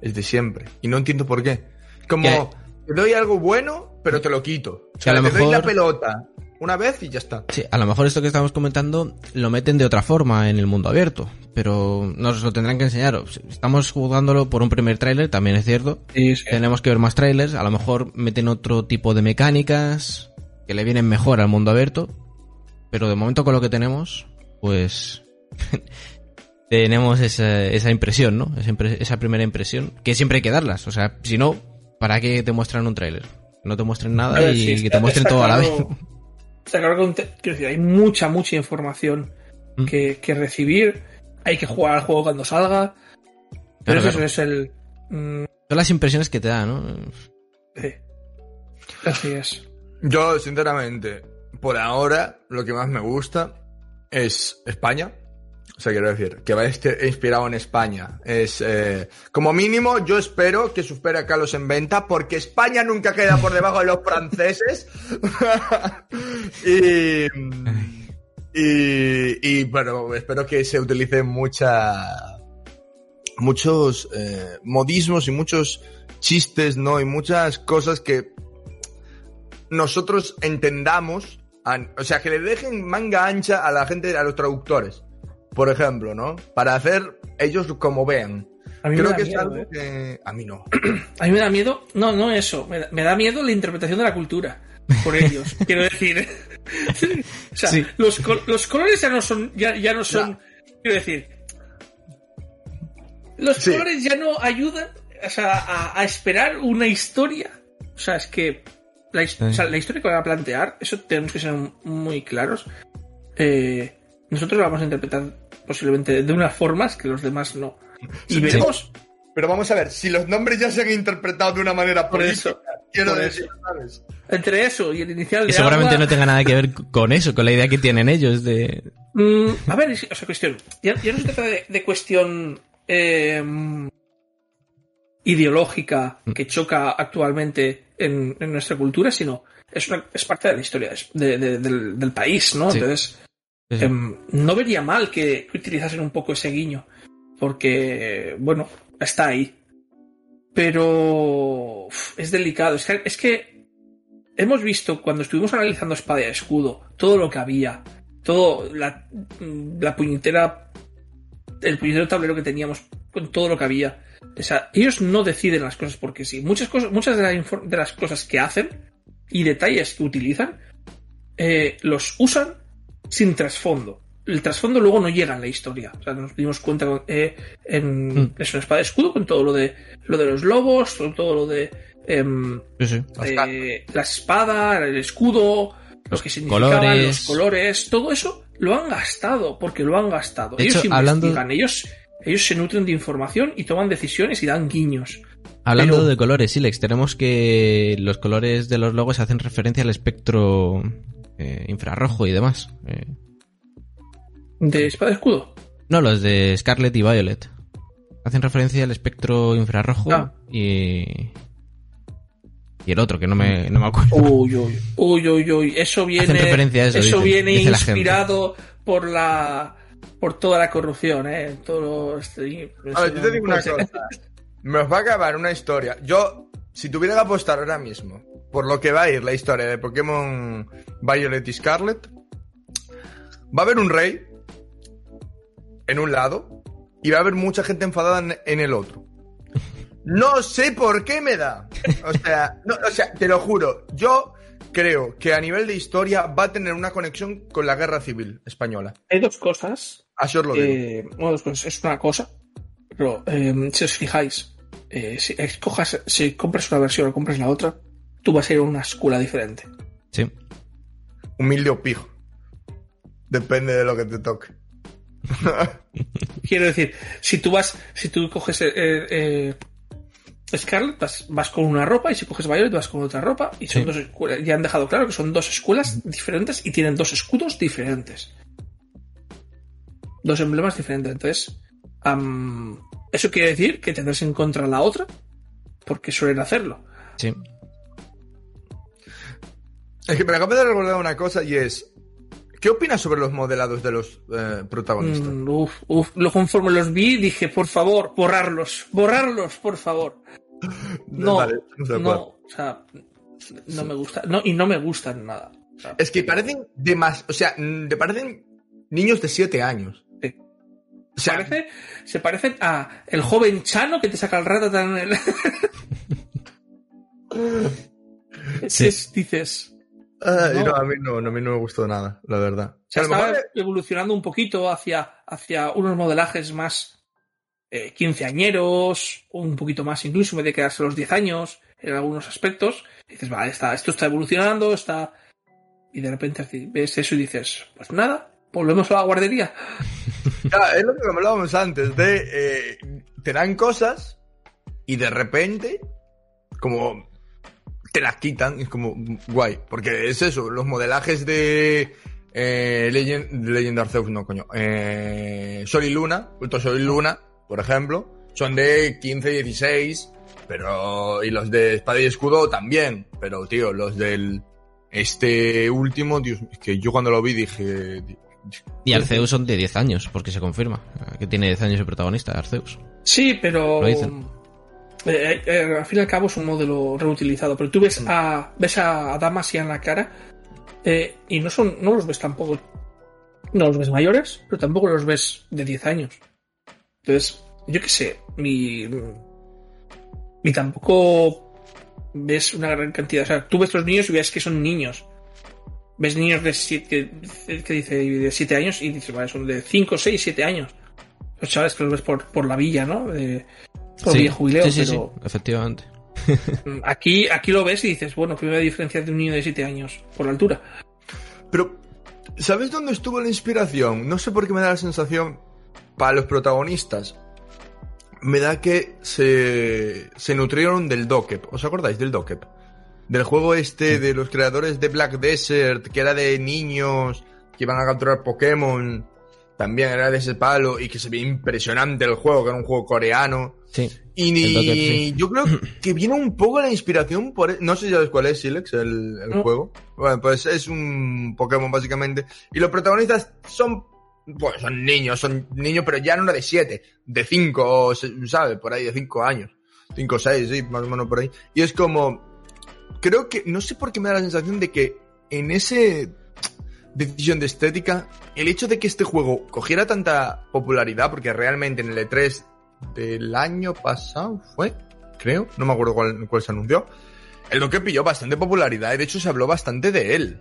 Es de siempre. Y no entiendo por qué. Como, te doy algo bueno, pero te lo quito. O sea, a lo te doy la mejor- pelota una vez y ya está. Sí, a lo mejor esto que estamos comentando lo meten de otra forma en el mundo abierto, pero nos lo tendrán que enseñar. Estamos jugándolo por un primer tráiler, también es cierto. Sí, sí. Tenemos que ver más trailers, a lo mejor meten otro tipo de mecánicas que le vienen mejor al mundo abierto, pero de momento con lo que tenemos, pues tenemos esa, esa impresión, ¿no? Esa, impre- esa primera impresión, que siempre hay que darlas, o sea, si no, ¿para qué te muestran un tráiler? No te muestren nada ver, y sí, que te muestren está todo a la vez. claro- Está claro que un decir, hay mucha, mucha información Mm. que, que recibir. Hay que jugar al juego cuando salga. Pero Claro, eso claro. es el. mm, Son las impresiones que te da, ¿no? sí. Así es. Yo, sinceramente, por ahora, lo que más me gusta es España. O sea, quiero decir, que va este inspirado en España. Es, eh, como mínimo, yo espero que supere a Carlos en venta, porque España nunca queda por debajo de los franceses. y, y, bueno, espero que se utilice mucha, muchos eh, modismos y muchos chistes, ¿no? Y muchas cosas que nosotros entendamos, a- o sea, que le dejen manga ancha a la gente, a los traductores, por ejemplo, ¿no? Para hacer ellos como vean. A mí me Creo da que es miedo, algo ¿eh? que... A mí no. A mí me da miedo, no, no eso, me da, me da miedo la interpretación de la cultura por ellos, quiero decir. o sea, Sí. los, col- los colores ya no son, ya, ya no son, quiero decir, los Sí. colores ya no ayudan o sea, a, a esperar una historia. O sea, es que la, Sí. o sea, la historia que van a plantear, eso tenemos que ser muy claros. Eh, nosotros la vamos a interpretar posiblemente de unas formas que los demás no. Y Sí. veremos Pero vamos a ver, si los nombres ya se han interpretado de una manera Por política, eso, quiero por decir, eso. ¿sabes? entre eso y el inicial de Que seguramente agua- no tenga nada que ver con eso, con la idea que tienen ellos de... Mm, a ver, o sea, cuestión. Ya, ya no se trata de, de cuestión eh, ideológica que choca actualmente en, en nuestra cultura, sino es, una- es parte de la historia es- de- de- del, del país, ¿no? Sí. Entonces, Em, no vería mal que utilizasen un poco ese guiño, porque, bueno, está ahí. Pero es delicado. Es que, hemos visto cuando estuvimos analizando Espada y Escudo todo lo que había, todo la, la puñetera, el puñetero tablero que teníamos con todo lo que había. O sea, ellos no deciden las cosas porque sí. Muchas cosas, muchas de las cosas que hacen y detalles que utilizan eh, los usan sin trasfondo. El trasfondo luego no llega en la historia. O sea, nos dimos cuenta eh, en Mm. es una espada de escudo con todo lo de lo de los lobos, con todo lo de em, Sí, sí. eh, la espada, el escudo, lo que significaban, colores. los colores, todo eso lo han gastado, porque lo han gastado. De ellos hecho, hablando- investigan, ellos, ellos se nutren de información y toman decisiones y dan guiños. Hablando Pero- de colores, Silex, tenemos que los colores de los logos hacen referencia al espectro eh, infrarrojo y demás. Eh, ¿De espada de escudo? no, los de Scarlet y Violet. Hacen referencia al espectro infrarrojo Ah. y... Y el otro, que no me, no me acuerdo. Uy, uy, uy, uy, uy. Eso viene, Hacen referencia a eso, dicen- viene dice la gente. inspirado por la por toda la corrupción, ¿eh? Todo este- A ver, yo te digo una puede ser. cosa. Me os va a acabar una historia. Yo, si tuviera que apostar ahora mismo por lo que va a ir la historia de Pokémon Violet y Scarlet, va a haber un rey en un lado y va a haber mucha gente enfadada en, en el otro. No sé por qué me da. O sea, no, o sea, te lo juro. Yo creo que a nivel de historia va a tener una conexión con la guerra civil española. Hay dos cosas Así os lo digo. Eh, bueno, dos cosas. Es una cosa, pero eh, si os fijáis, eh, si escojas, si compras una versión o compras la otra, tú vas a ir a una escuela diferente. Sí. Humilde o pijo. Depende de lo que te toque. Quiero decir, si tú vas, si tú coges eh, eh, Scarlet, vas, vas con una ropa, y si coges Violet, vas con otra ropa, y son Sí. dos escuelas. Ya han dejado claro que son dos escuelas diferentes y tienen dos escudos diferentes. Dos emblemas diferentes. Entonces, am, eso quiere decir que tendrás en contra la otra, porque suelen hacerlo. Sí. Es que me acabo de recordar una cosa y es. ¿Qué opinas sobre los modelados de los eh, protagonistas? Mm, uf, uf. Lo conforme los vi, dije, por favor, borrarlos, borrarlos, por favor. No, Vale, no sé no, cuál. o sea, no me gusta, no, y no me gustan nada. O sea, Es que parecen demás. O sea, mm, te parecen niños de 7 años. Sí. O sea, parece, se parecen a el joven Chano que te saca el rato tan el... Sí. es- dices, no. no, a mí no, no, a mí no me gustó nada, la verdad. se A lo está mejor- evolucionando un poquito hacia, hacia unos modelajes más eh, quinceañeros, o un poquito más incluso, vez de quedarse los 10 años en algunos aspectos. Y dices, vale, está, esto está evolucionando, está... Y de repente ves eso y dices, pues nada, volvemos a la guardería. Ya, es lo que hablábamos antes, de eh, te dan cosas y de repente, como te las quitan, es como guay, porque es eso, los modelajes de eh, Legend, Legend Arceus, no, coño. Eh, Sol y Luna, Ultra Sol y Luna, por ejemplo, son de 15, 16, pero. Y los de Espada y Escudo también. Pero, tío, los del. Este último, Dios, es que yo cuando lo vi dije. Y Arceus son de 10 años, porque se confirma que tiene 10 años el protagonista, Arceus. Sí, pero. Lo dicen. Eh, eh, al fin y al cabo es un modelo reutilizado. Pero tú ves a. ves a Damasia en la cara. eh, y no son. no los ves tampoco. No los ves mayores, pero tampoco los ves de 10 años. Entonces, yo qué sé, mi. Y tampoco ves una gran cantidad. O sea, tú ves los niños y ves que son niños. Ves niños de 7, que dice de 7 años y dices, vale, son de 5, 6, 7 años. Los chavales que los ves por, por la villa, ¿no? De, por Sí, Jubileo, sí, sí, pero sí, efectivamente. aquí, aquí lo ves y dices, bueno, primera diferencia de un niño de 7 años por la altura. Pero, ¿sabes dónde estuvo la inspiración? No sé por qué me da la sensación, para los protagonistas, me da que se, se nutrieron del Dokep. ¿Os acordáis del Dokep? Del juego este de los creadores de Black Desert, que era de niños que iban a capturar Pokémon. También era de ese palo y que se veía impresionante el juego, que era un juego coreano. Sí. Y sí. yo creo que viene un poco la inspiración por... e, No sé si sabes cuál es, Silex, el, el No. juego. Bueno, pues es un Pokémon básicamente. Y los protagonistas son... Pues son niños, son niños, pero ya no de 7, de 5, ¿sabes? Por ahí, de 5 años. 5 o 6, sí, más o menos por ahí. Y es como... Creo que... No sé por qué me da la sensación de que en ese decisión de estética, el hecho de que este juego cogiera tanta popularidad, porque realmente en el E3 del año pasado fue, creo, no me acuerdo cuál, cuál se anunció, el Donkey pilló bastante popularidad y de hecho se habló bastante de él.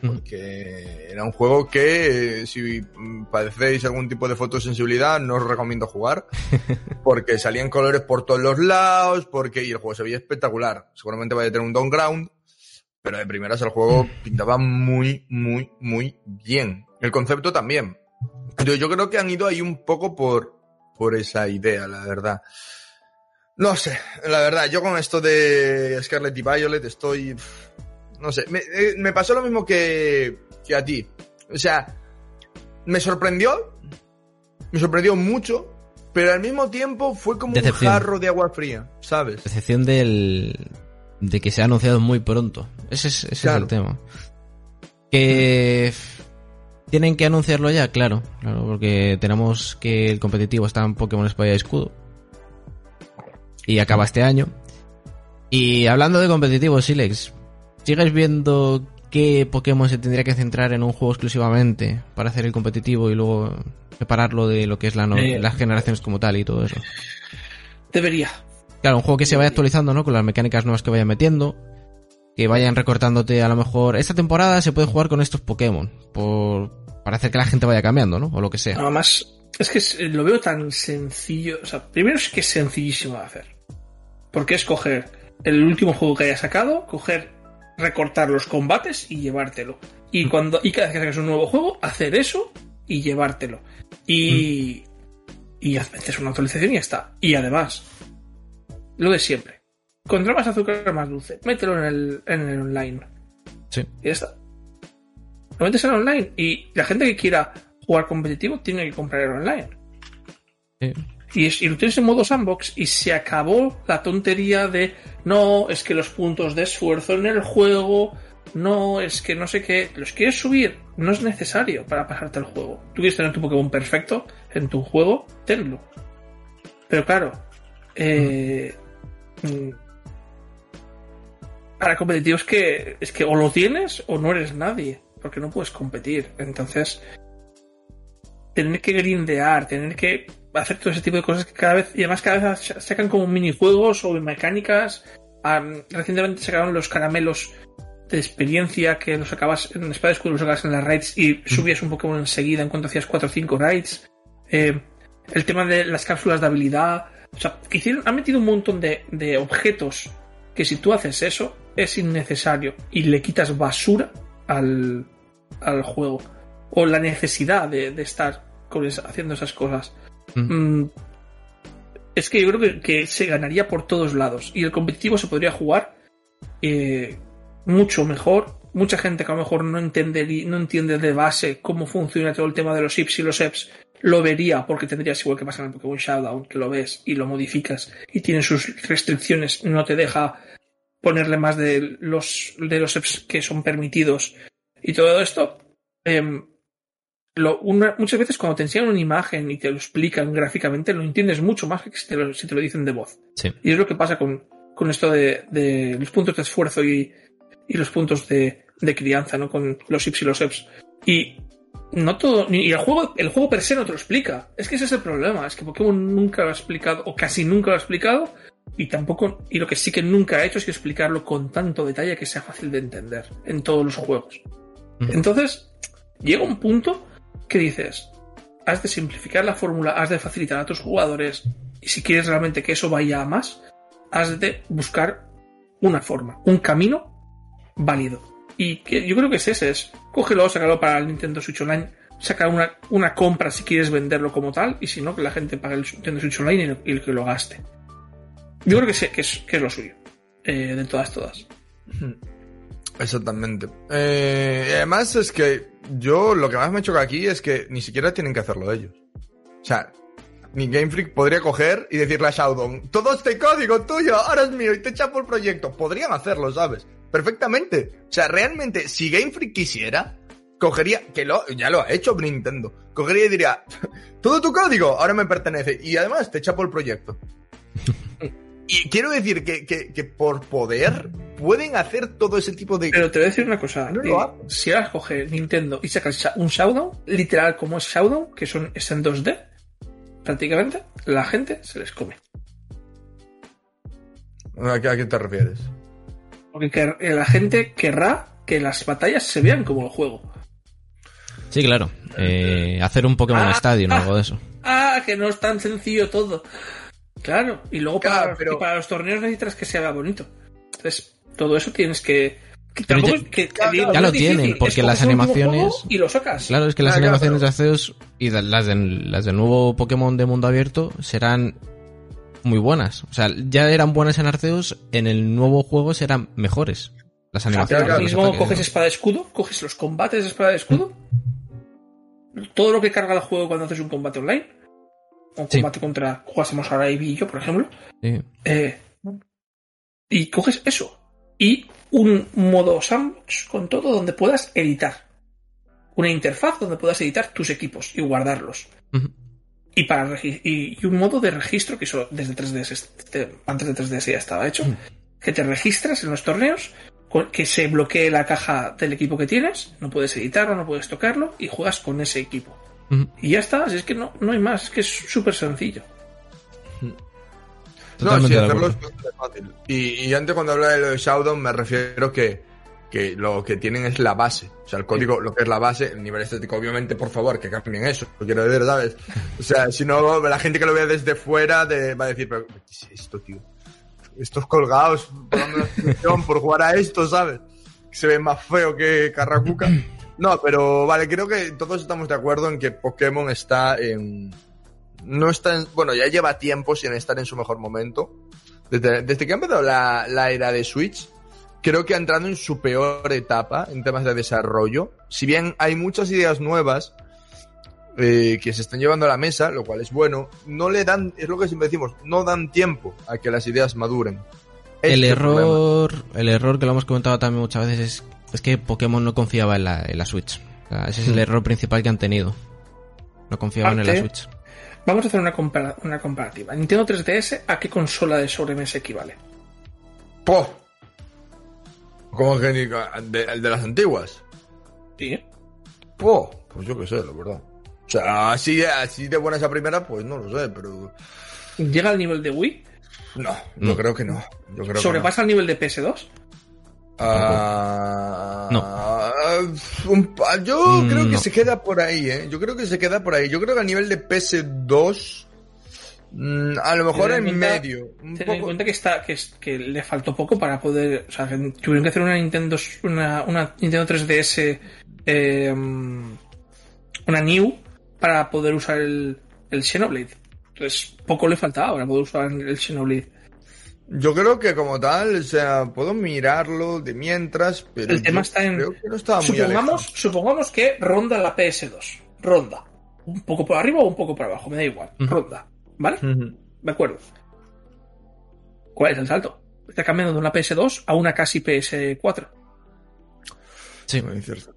Porque era un juego que si mm, padecéis algún tipo de fotosensibilidad no os recomiendo jugar. Porque salían colores por todos los lados, porque y el juego se veía espectacular. Seguramente vaya a tener un downground, pero de primeras el juego pintaba muy, muy, muy bien. El concepto también. Yo creo que han ido ahí un poco por, por esa idea, la verdad. No sé, la verdad, yo con esto de Scarlet y Violet estoy... No sé, me, eh, me pasó lo mismo que, que a ti. O sea, me sorprendió, me sorprendió mucho, pero al mismo tiempo fue como Decepción. un jarro de agua fría, ¿sabes? Excepción del. de que se ha anunciado muy pronto. Ese es, ese Claro. es el tema. Que. Tienen que anunciarlo ya, claro. Claro, porque tenemos que el competitivo está en Pokémon Espada y Escudo. Y acaba este año. Y hablando de competitivo, Silex, ¿sigues viendo qué Pokémon se tendría que centrar en un juego exclusivamente para hacer el competitivo y luego separarlo de lo que es la no- Eh. las generaciones como tal y todo eso? Debería. Claro, un juego que se vaya actualizando, ¿no? Con las mecánicas nuevas que vayan metiendo. Que vayan recortándote a lo mejor. Esta temporada se puede jugar con estos Pokémon. Por, para hacer que la gente vaya cambiando, ¿no? O lo que sea. Nada más, es que es- lo veo tan sencillo. O sea, primero es que es sencillísimo de hacer. Porque es coger el último juego que haya sacado, coger, recortar los combates y llevártelo. Y cuando y cada vez que sacas un nuevo juego, hacer eso y llevártelo. Y, y haces una actualización y ya está. Y además, lo de siempre. Contra más azúcar, más dulce. Mételo en el, en el online. Sí. Y ya está. Lo metes en online y la gente que quiera jugar competitivo tiene que comprar el online. Sí. Y, es- y lo tienes en modo sandbox y se acabó la tontería de no, es que los puntos de esfuerzo en el juego, no, es que no sé qué, los quieres subir, no es necesario para pasarte el juego. Tú quieres tener tu Pokémon perfecto en tu juego, tenlo. Pero claro, eh, mm, para competitivos es que es que o lo tienes o no eres nadie, porque no puedes competir. Entonces, tener que grindear, tener que hacer todo ese tipo de cosas que cada vez, y además cada vez sacan como minijuegos o mecánicas. Am, recientemente sacaron los caramelos de experiencia que los sacabas en Espada Escudo, los sacabas en las raids y subías un Pokémon enseguida en cuanto hacías 4 o 5 raids. Eh, el tema de las cápsulas de habilidad. O sea, que hicieron, han metido un montón de, de objetos que si tú haces eso es innecesario y le quitas basura al, al juego. O la necesidad de, de estar con esa- haciendo esas cosas. Mm. Mm, es que yo creo que, que se ganaría por todos lados. Y el competitivo se podría jugar eh, mucho mejor, mucha gente que a lo mejor no entiende, no entiende de base cómo funciona todo el tema de los IPs y los EPs, lo vería porque tendrías igual que pasa en el Pokémon Showdown, que lo ves y lo modificas y tiene sus restricciones, no te deja ponerle más de los, de los EPs que son permitidos y todo esto. Em, lo, muchas veces cuando te enseñan una imagen y te lo explican gráficamente, lo entiendes mucho más que si te lo, si te lo dicen de voz. Y es lo que pasa con, con esto de, de los puntos de esfuerzo y, y los puntos de, de crianza, ¿no? Con los ips y los eps. Y no todo, y el juego, el juego per se no te lo explica. Es que ese es el problema, es que Pokémon nunca lo ha explicado, o casi nunca lo ha explicado, y tampoco, y lo que sí que nunca ha hecho es que explicarlo con tanto detalle que sea fácil de entender en todos los juegos. Entonces, llega un punto que dices, has de simplificar la fórmula, has de facilitar a tus jugadores, y si quieres realmente que eso vaya a más, has de buscar una forma, un camino válido. Y que yo creo que es ese, es cógelo, sácalo para el Nintendo Switch Online, saca una, una compra si quieres venderlo como tal, y si no, que la gente pague el Nintendo Switch Online y, el que lo gaste. Yo creo que, sé, que, es, que es lo suyo, eh, de todas, todas. Exactamente. Eh, además es que yo lo que más me choca aquí es que ni siquiera tienen que hacerlo ellos. O sea, ni Game Freak podría coger y decirle a Showdown, todo este código tuyo ahora es mío y te echa por proyecto. Podrían hacerlo, ¿sabes? Perfectamente. O sea, realmente, si Game Freak quisiera, cogería, que lo, ya lo ha hecho Nintendo, cogería y diría, todo tu código ahora me pertenece y además te echa por proyecto. Y quiero decir que, que, que, por poder pueden hacer todo ese tipo de... Pero te voy a decir una cosa, si ahora coge Nintendo y saca un Showdown, literal como es Showdown, que son, es en 2D, prácticamente la gente se les come. ¿A qué, te refieres? Porque la gente querrá que las batallas se vean como el juego. Sí, claro. Eh, hacer un Pokémon ah, Stadium o algo de eso. Ah, que no es tan sencillo todo. Claro, y luego para, para los torneos necesitas que se haga bonito. Entonces, todo eso tienes que, ya, lo tienen, porque las animaciones. Y lo sacas. Claro, es que las animaciones de Arceus y las, de, las del nuevo Pokémon de mundo abierto serán muy buenas. O sea, ya eran buenas en Arceus, en el nuevo juego serán mejores. Las animaciones. Ahora mismo coges espada escudo, coges los combates de espada de escudo, todo lo que carga el juego cuando haces un combate online, un combate contra jugásemos ahora y yo, por ejemplo, eh, y coges eso y un modo sandbox con todo donde puedas editar. Una interfaz donde puedas editar tus equipos y guardarlos. Y, para y, un modo de registro que eso desde 3DS, este, antes de 3DS ya estaba hecho. Que te registras en los torneos, que se bloquee la caja del equipo que tienes, no puedes editarlo, no puedes tocarlo y juegas con ese equipo. Y ya está, es que no, no hay más, es que es súper sencillo. no, sí, hacerlo es fácil. Y, antes cuando hablaba de lo de Showdown me refiero que, que lo que tienen es la base. O sea, el código, lo que es la base, el nivel estético, obviamente, por favor, que cambien eso. Lo quiero decir, ¿sabes? O sea, si no, la gente que lo vea desde fuera va a decir, pero, ¿qué es esto, tío? Estos colgados, por jugar a esto, ¿sabes? Se ve más feo que Carracuca. No, pero vale, creo que todos estamos de acuerdo en que Pokémon está en, no está en, bueno, ya lleva tiempo sin estar en su mejor momento. Desde, desde que ha empezado la, la, era de Switch, creo que ha entrado en su peor etapa en temas de desarrollo. Si bien hay muchas ideas nuevas eh, que se están llevando a la mesa, lo cual es bueno, no le dan, es lo que siempre decimos, no dan tiempo a que las ideas maduren. el error, el error que lo hemos comentado también muchas veces es, es que Pokémon no confiaba en la, en la Switch. ese es el mm. error principal que han tenido. No confiaban en la Switch. Vamos a hacer una, una comparativa. Nintendo 3DS, ¿a qué consola de sobremesa equivale? ¡Poh! ¿Cómo que de, de las antiguas? Sí. ¡Poh! Pues yo qué sé, la verdad. O sea, así, así de buena esa primera, pues no lo sé, pero. ¿Llega al nivel de Wii? No, yo creo que no. ¿Sobrepasa el nivel de PS2? Uh, no. yo mm, creo que se queda por ahí, ¿eh? Yo creo que se queda por ahí. Yo creo que a nivel de PS2, mm, a lo mejor en medio. ten en cuenta que, está, que, que, le faltó poco para poder. O sea, que tuvieron que hacer una Nintendo, una, una Nintendo 3DS, eh, una New, para poder usar el, el Xenoblade. Entonces, poco le faltaba para poder usar el Xenoblade. Yo creo que como tal, o sea, puedo mirarlo de mientras, pero El tema está en- creo que no estaba Supongamos, supongamos que ronda la PS2. Ronda. Un poco por arriba o un poco por abajo, me da igual. Ronda. ¿Vale? Ujú. De acuerdo. ¿Cuál es el salto? Está cambiando de una PS2 a una casi PS4. Sí. Muy cierto.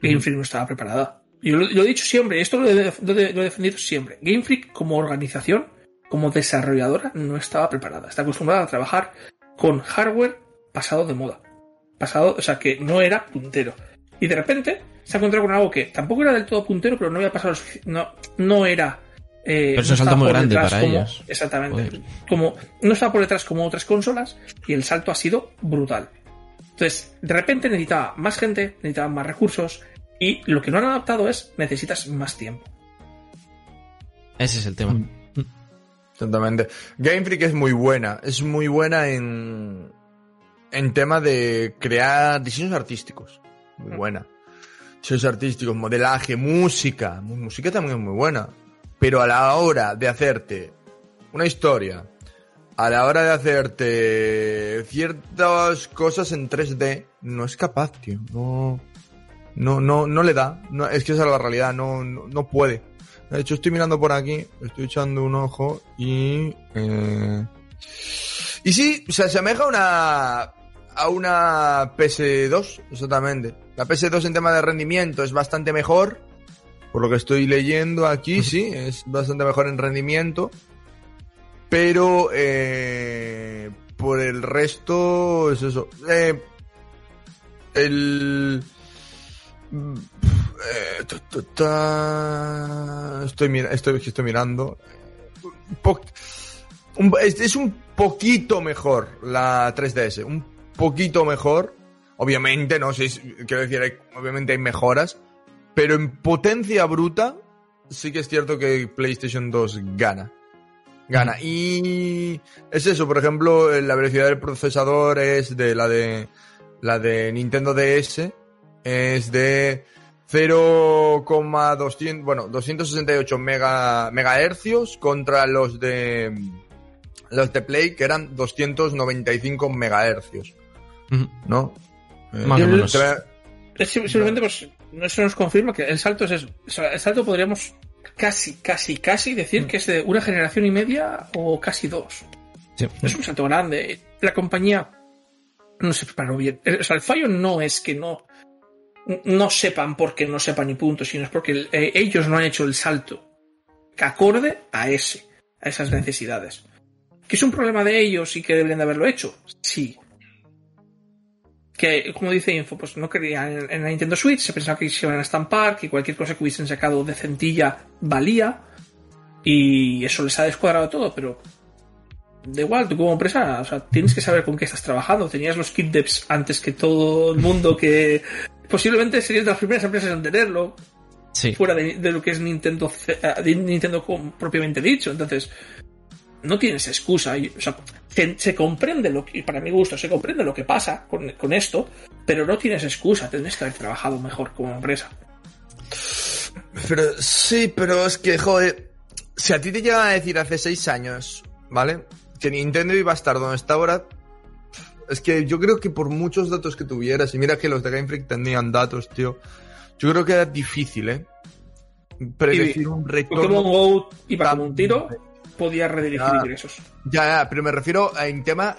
Game Freak no estaba preparada. Yo lo, lo he dicho siempre, esto lo he, lo he- lo he defendido siempre. Game Freak como organización, como desarrolladora, no estaba preparada. Está acostumbrada a trabajar con hardware pasado de moda. Pasado, o sea, que no era puntero. Y de repente se ha encontrado con algo que tampoco era del todo puntero, pero no había pasado, no, no era... eh, Pero es un salto muy por grande detrás para como- ellos. Exactamente. Como, no estaba por detrás como otras consolas y el salto ha sido brutal. Entonces, de repente necesitaba más gente, necesitaba más recursos y lo que no han adaptado es necesitas más tiempo. Ese es el tema. Mm. Exactamente. Game Freak es muy buena. Es muy buena en. En tema de crear diseños artísticos. Muy buena. Diseños artísticos, modelaje, música. Música también es muy buena. Pero a la hora de hacerte una historia, a la hora de hacerte ciertas cosas en 3D, no es capaz, tío. No. No, no, no le da. No, es que esa es la realidad. No, no, no puede. De hecho, estoy mirando por aquí, estoy echando un ojo y... eh, Y sí, se asemeja a una... a una PS2, exactamente. La PS2 en tema de rendimiento es bastante mejor. Por lo que estoy leyendo aquí, sí, es bastante mejor en rendimiento. Pero eh, por el resto es eso. Eh, el... mm, eh, ta, ta, ta, estoy, mira, estoy, estoy mirando. Un po- un- es, es un poquito mejor la 3DS. Un poquito mejor. Obviamente, no sé, si- quiero decir, hay- obviamente hay mejoras. Pero en potencia bruta, sí que es cierto que PlayStation 2 gana. Gana. Y es eso, por ejemplo, la velocidad del procesador es de la de la de Nintendo DS es de 0,200, bueno, 268 mega, megahercios contra los de los de Play que eran 295 megahercios. ¿no? Eh, Más o Yo- menos. simplemente, pues, eso nos confirma que el salto es eso. O sea, el salto podríamos casi, casi, casi decir que es de una generación y media o casi dos. Sí. Es un salto grande. La compañía no se preparó bien. O sea, el fallo no es que no, no sepan porque no sepan ni punto, sino es porque eh, ellos no han hecho el salto que acorde a ese, a esas necesidades. ¿Que es un problema de ellos y que deberían de haberlo hecho? Sí. Que, como dice Info, pues no querían en la Nintendo Switch, se pensaba que se iban a estampar, que cualquier cosa que hubiesen sacado de centilla valía, y eso les ha descuadrado todo, pero da igual, tú como empresa, o sea, tienes que saber con qué estás trabajando. Tenías los kit devs antes que todo el mundo que posiblemente serías de las primeras empresas en tenerlo, Sí. fuera de, de lo que es Nintendo, eh, de Nintendo propiamente dicho. Entonces, no tienes excusa. Y, o sea, se, se comprende lo que, y para mi gusto, se comprende lo que pasa con, con esto, pero no tienes excusa. Tienes que haber trabajado mejor como empresa. Pero sí, pero es que, joder, si a ti te llegan a decir hace seis años, ¿vale? Que Nintendo iba a estar donde está ahora, es que yo creo que por muchos datos que tuvieras, y mira que los de Game Freak tenían datos, tío, yo creo que era difícil, ¿eh? Predecir un Pokémon retorno. Go iba como un tiro, podía redirigir ingresos. Ya, ya, pero me refiero a- en tema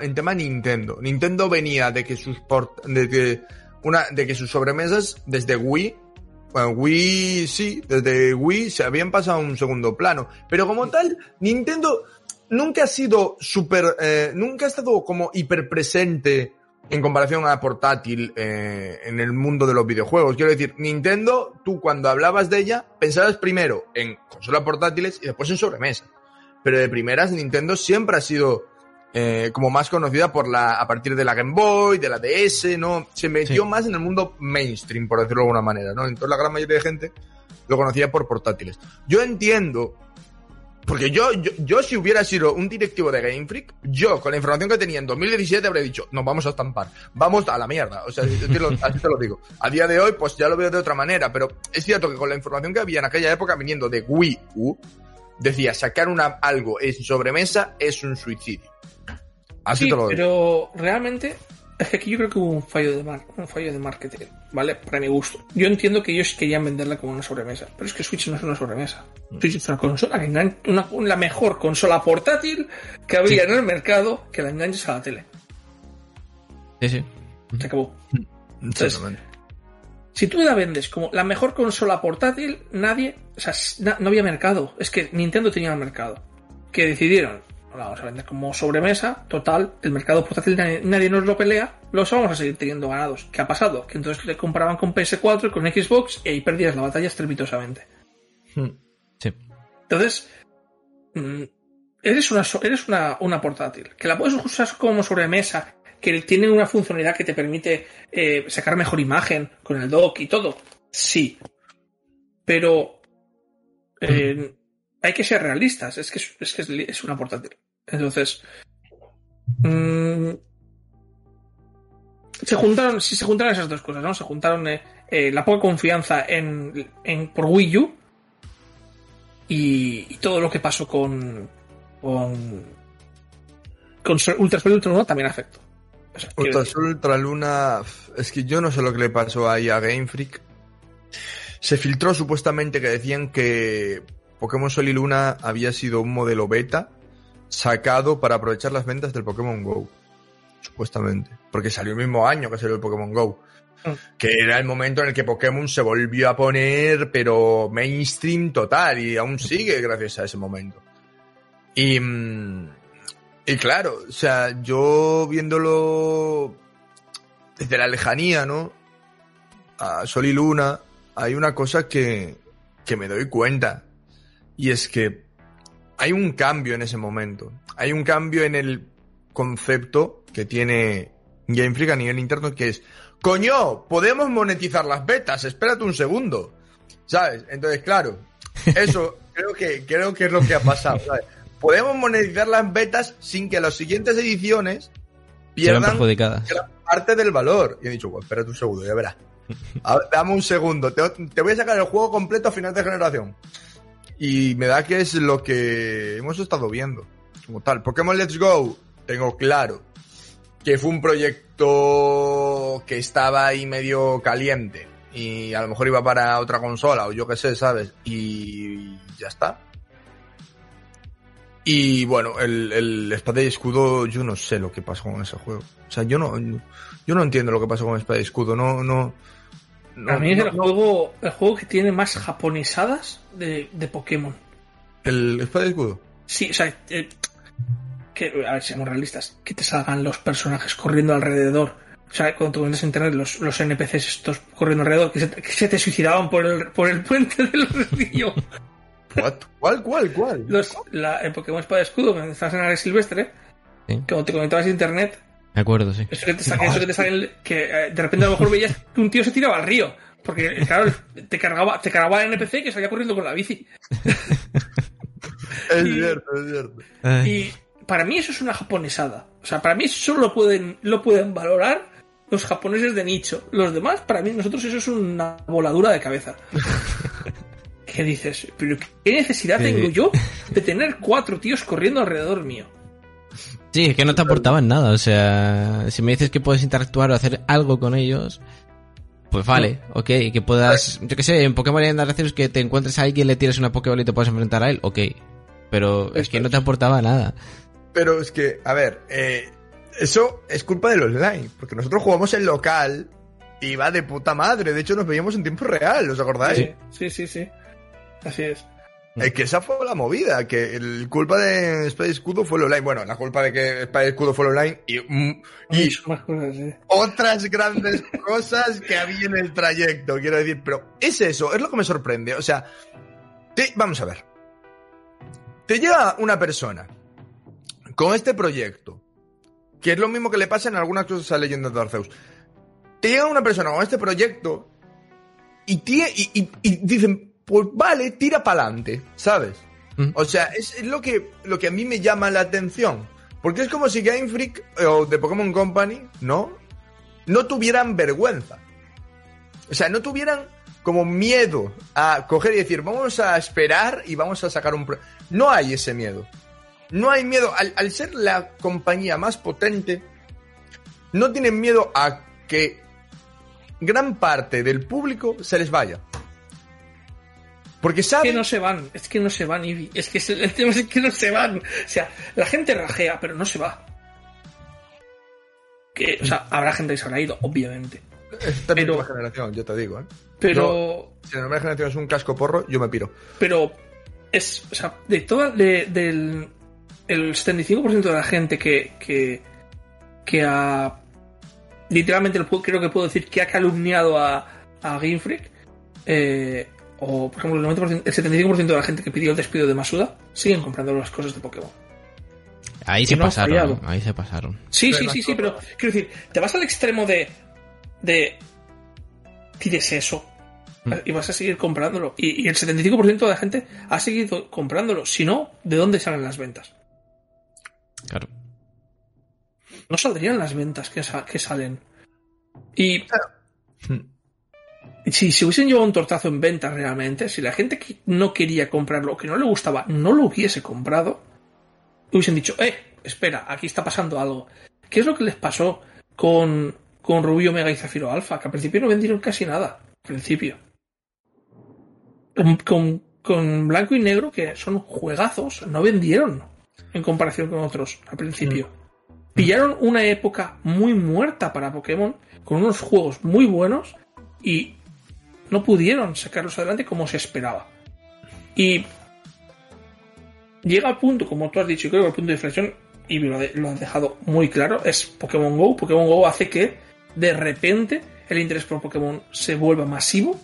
en tema Nintendo. Nintendo venía de que sus port- de que una de que sus sobremesas desde Wii bueno, Wii sí, desde Wii se habían pasado a un segundo plano, pero como tal Nintendo nunca ha sido súper eh, nunca ha estado como hiperpresente en comparación a portátil eh, en el mundo de los videojuegos. Quiero decir, Nintendo, tú cuando hablabas de ella, pensabas primero en consolas portátiles y después en sobremesa. Pero de primeras, Nintendo siempre ha sido eh, como más conocida por la, a partir de la Game Boy, de la DS, ¿no? Se metió Sí. más en el mundo mainstream, por decirlo de alguna manera, ¿no? Entonces la gran mayoría de gente lo conocía por portátiles. Yo entiendo, porque yo, yo, yo si hubiera sido un directivo de Game Freak, yo con la información que tenía en 2017 habría dicho, nos vamos a estampar, vamos a la mierda, o sea, yo te lo- así te lo digo. A día de hoy, pues ya lo veo de otra manera, pero es cierto que con la información que había en aquella época viniendo de Wii U, decía, sacar una, algo en sobremesa es un suicidio. Así Sí, te lo digo. pero realmente es que aquí yo creo que hubo un fallo de mar- un fallo de marketing, ¿vale? Para mi gusto. Yo entiendo que ellos querían venderla como una sobremesa, pero es que Switch no es una sobremesa. Mm. Switch es una consola que engan- una, la mejor consola portátil que había en el mercado que la enganches a la tele. Sí, sí. Se acabó. Exactamente. Si tú la vendes como la mejor consola portátil, nadie, o sea, no había mercado. Es que Nintendo tenía el mercado. Que decidieron, "Bueno, vamos a vender como sobremesa, total, el mercado portátil nadie, nadie nos lo pelea, los vamos a seguir teniendo ganados. ¿Qué ha pasado? Que entonces le comparaban con PS4 y con Xbox y ahí perdías la batalla estrepitosamente. Hmm. Sí. Entonces, mm, eres una, eres una, una portátil, que la puedes usar como sobremesa, que tiene una funcionalidad que te permite eh, sacar mejor imagen con el dock y todo. Sí. Pero eh, hay que ser realistas, es que es, es que es li- es una portátil. Entonces, mm, se juntaron, si se juntaron esas dos cosas, ¿no? Se juntaron eh, eh, la poca confianza en, en por Wii U y, y todo lo que pasó con con con Ultra Sol Ultra Luna también afectó. O sea, Ultra Sol, Ultra Luna, es que yo no sé lo que le pasó ahí a Game Freak. Se filtró supuestamente que decían que Pokémon Sol y Luna había sido un modelo beta sacado para aprovechar las ventas del Pokémon Go. Supuestamente. Porque salió el mismo año que salió el Pokémon Go. Mm. Que era el momento en el que Pokémon se volvió a poner, pero mainstream total, y aún sigue gracias a ese momento. Y, mm, y claro, o sea, yo viéndolo desde la lejanía, ¿no? A Sol y Luna, hay una cosa que, que me doy cuenta. Y es que hay un cambio en ese momento. Hay un cambio en el concepto que tiene Game Freak a nivel interno que es, coño, podemos monetizar las betas, espérate un segundo. ¿Sabes? Entonces, claro, eso creo que, creo que es lo que ha pasado. ¿sabes? Podemos monetizar las betas sin que las siguientes ediciones pierdan gran parte del valor. Y he dicho, bueno, espérate un segundo, ya verás. A dame un segundo, te, te voy a sacar el juego completo a final de generación. Y me da que es lo que hemos estado viendo. Como tal, Pokémon Let's Go, tengo claro que fue un proyecto que estaba ahí medio caliente. Y a lo mejor iba para otra consola, o yo qué sé, ¿sabes? Y ya está. Y bueno, el, el Espada y Escudo, yo no sé lo que pasó con ese juego. O sea, yo no, yo no entiendo lo que pasó con Espada y Escudo. No, no. No a mí es no- el juego, el juego que tiene más japonizadas de, de Pokémon. ¿El Espada y Escudo? Sí, o sea, eh, que, a ver, seamos realistas, que te salgan los personajes corriendo alrededor. O sea, cuando tú entras en internet, los, los NPCs estos corriendo alrededor, que se, que se te suicidaban por el, por el puente del río. ¿Cuál, cuál, cuál? Los, la, el Pokémon Espada y Escudo, cuando estás en área silvestre, Sí. cuando te conectabas a internet, De acuerdo, sí. eso que te, sa- eso que te sale, que eh, de repente a lo mejor veías que un tío se tiraba al río. Porque, claro, te cargaba, te cargaba el NPC que salía corriendo con la bici. Es y- cierto, es cierto. Y para mí eso es una japonesada. O sea, para mí eso solo lo pueden, lo pueden valorar los japoneses de nicho. Los demás, para mí, nosotros eso es una voladura de cabeza. ¿Qué dices? ¿Pero qué necesidad Sí. tengo yo de tener cuatro tíos corriendo alrededor mío? Sí, es que no te aportaban nada. O sea, si me dices que puedes interactuar o hacer algo con ellos, pues vale, ok. Que puedas, yo qué sé, en Pokémon Legends Arceus que te encuentres a alguien, le tires una Pokéball y te puedas enfrentar a él, ok. Pero es que no te aportaba nada. Pero es que, a ver, eh, eso es culpa del online, porque nosotros jugamos en local y va de puta madre. De hecho, nos veíamos en tiempo real, ¿os acordáis? Sí, sí, sí, sí. Así es. Es que esa fue la movida, que el culpa de Space Escudo fue el online. Bueno, la culpa de que Space Escudo fue el online y, mm, y cosas, otras grandes cosas que había en el trayecto, quiero decir. Pero es eso, es lo que me sorprende. O sea, te- vamos a ver. Te llega una persona con este proyecto, que es lo mismo que le pasa en algunas cosas a Leyendas de Arceus. Te llega una persona con este proyecto y, tie- y, y- y dicen, pues vale, tira para adelante, ¿sabes? Mm. O sea, es, lo, que, lo que a mí me llama la atención. Porque es como si Game Freak eh, o The Pokémon Company, ¿no? No tuvieran vergüenza. O sea, no tuvieran como miedo a coger y decir, vamos a esperar y vamos a sacar un... pro-". no hay ese miedo. No hay miedo. Al, al ser la compañía más potente, no tienen miedo a que gran parte del público se les vaya. Porque Es que no se van, es que no se van, Ivy. Es que es- el tema es que no se van. O sea, la gente rajea, pero no se va. Que, o sea, habrá gente que se habrá ido, obviamente. Esta pero- misma generación, yo te digo, ¿eh? Pero, Si la nueva generación es un casco porro, yo me piro. pero es, o sea, de toda, de- del el 75% de la gente que, que, que ha, literalmente creo que puedo decir que ha calumniado a, a Game Freak, eh, o por ejemplo el, 90%, el 75% de la gente que pidió el despido de Masuda, siguen comprando las cosas de Pokémon. Ahí se no pasaron, ahí se pasaron. Sí, sí, sí, sí, pero quiero decir, te vas al extremo de. de. pides eso. Mm. Y vas a seguir comprándolo. Y, y el 75% de la gente ha seguido comprándolo. Si no, ¿de dónde salen las ventas? Claro. No saldrían las ventas que, sa- que salen. Y si se hubiesen llevado un tortazo en ventas realmente, si la gente que no quería comprarlo, que no le gustaba, no lo hubiese comprado, hubiesen dicho, eh, espera, aquí está pasando algo. ¿Qué es lo que les pasó con, con Rubio Omega y Zafiro Alpha? Que al principio no vendieron casi nada. Al principio. Con, con- con Blanco y Negro, que son juegazos, no vendieron en comparación con otros al principio. Pillaron una época muy muerta para Pokémon, con unos juegos muy buenos, y no pudieron sacarlos adelante como se esperaba. Y llega al punto, como tú has dicho, creo que el punto de inflexión, y lo, lo has dejado muy claro, es Pokémon Go. Pokémon Go hace que de repente el interés por Pokémon se vuelva masivo.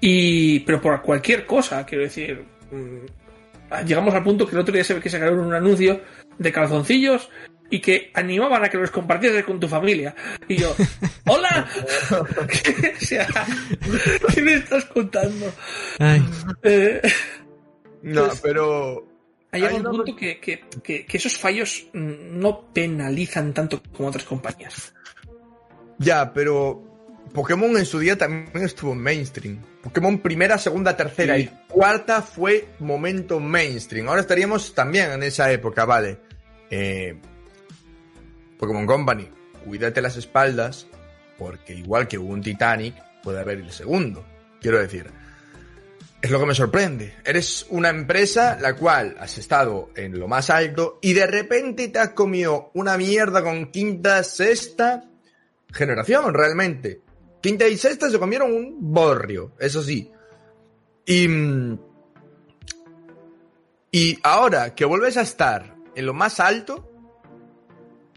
Y. pero por cualquier cosa, quiero decir. mm, Llegamos al punto que el otro día se ve que sacaron un anuncio de calzoncillos y que animaban a que los compartieras con tu familia. Y yo, ¡Hola! o sea, ¿qué me estás contando? Ay, Eh, No, Pues- pero... llegado Hay un una punto que, que- que- que esos fallos no penalizan tanto como otras compañías. Ya, pero Pokémon en su día también estuvo en mainstream. Pokémon primera, segunda, tercera Sí. y cuarta fue momento mainstream. Ahora estaríamos también en esa época, vale. Eh, Pokémon Company, cuídate las espaldas, porque igual que hubo un Titanic, puede haber el segundo. Quiero decir, es lo que me sorprende. Eres una empresa la cual has estado en lo más alto y de repente te has comido una mierda con quinta, sexta generación, realmente. Quinta y sexta se comieron un borrio, eso sí. Y. Y ahora que vuelves a estar en lo más alto,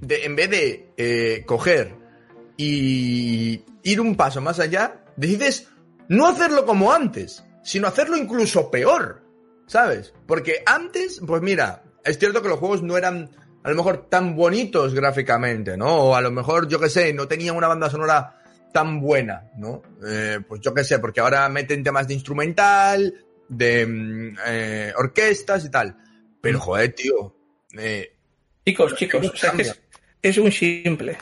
de, en vez de eh, coger y ir un paso más allá, decides no hacerlo como antes, sino hacerlo incluso peor, ¿sabes? Porque antes, pues mira, es cierto que los juegos no eran a lo mejor tan bonitos gráficamente, ¿no? O a lo mejor, yo qué sé, no tenían una banda sonora tan buena, ¿no? Eh, pues yo qué sé, porque ahora meten temas de instrumental, de mm, eh, orquestas y tal. Pero joder, tío, eh, Chicos, chicos, o sea, que es, es un simple.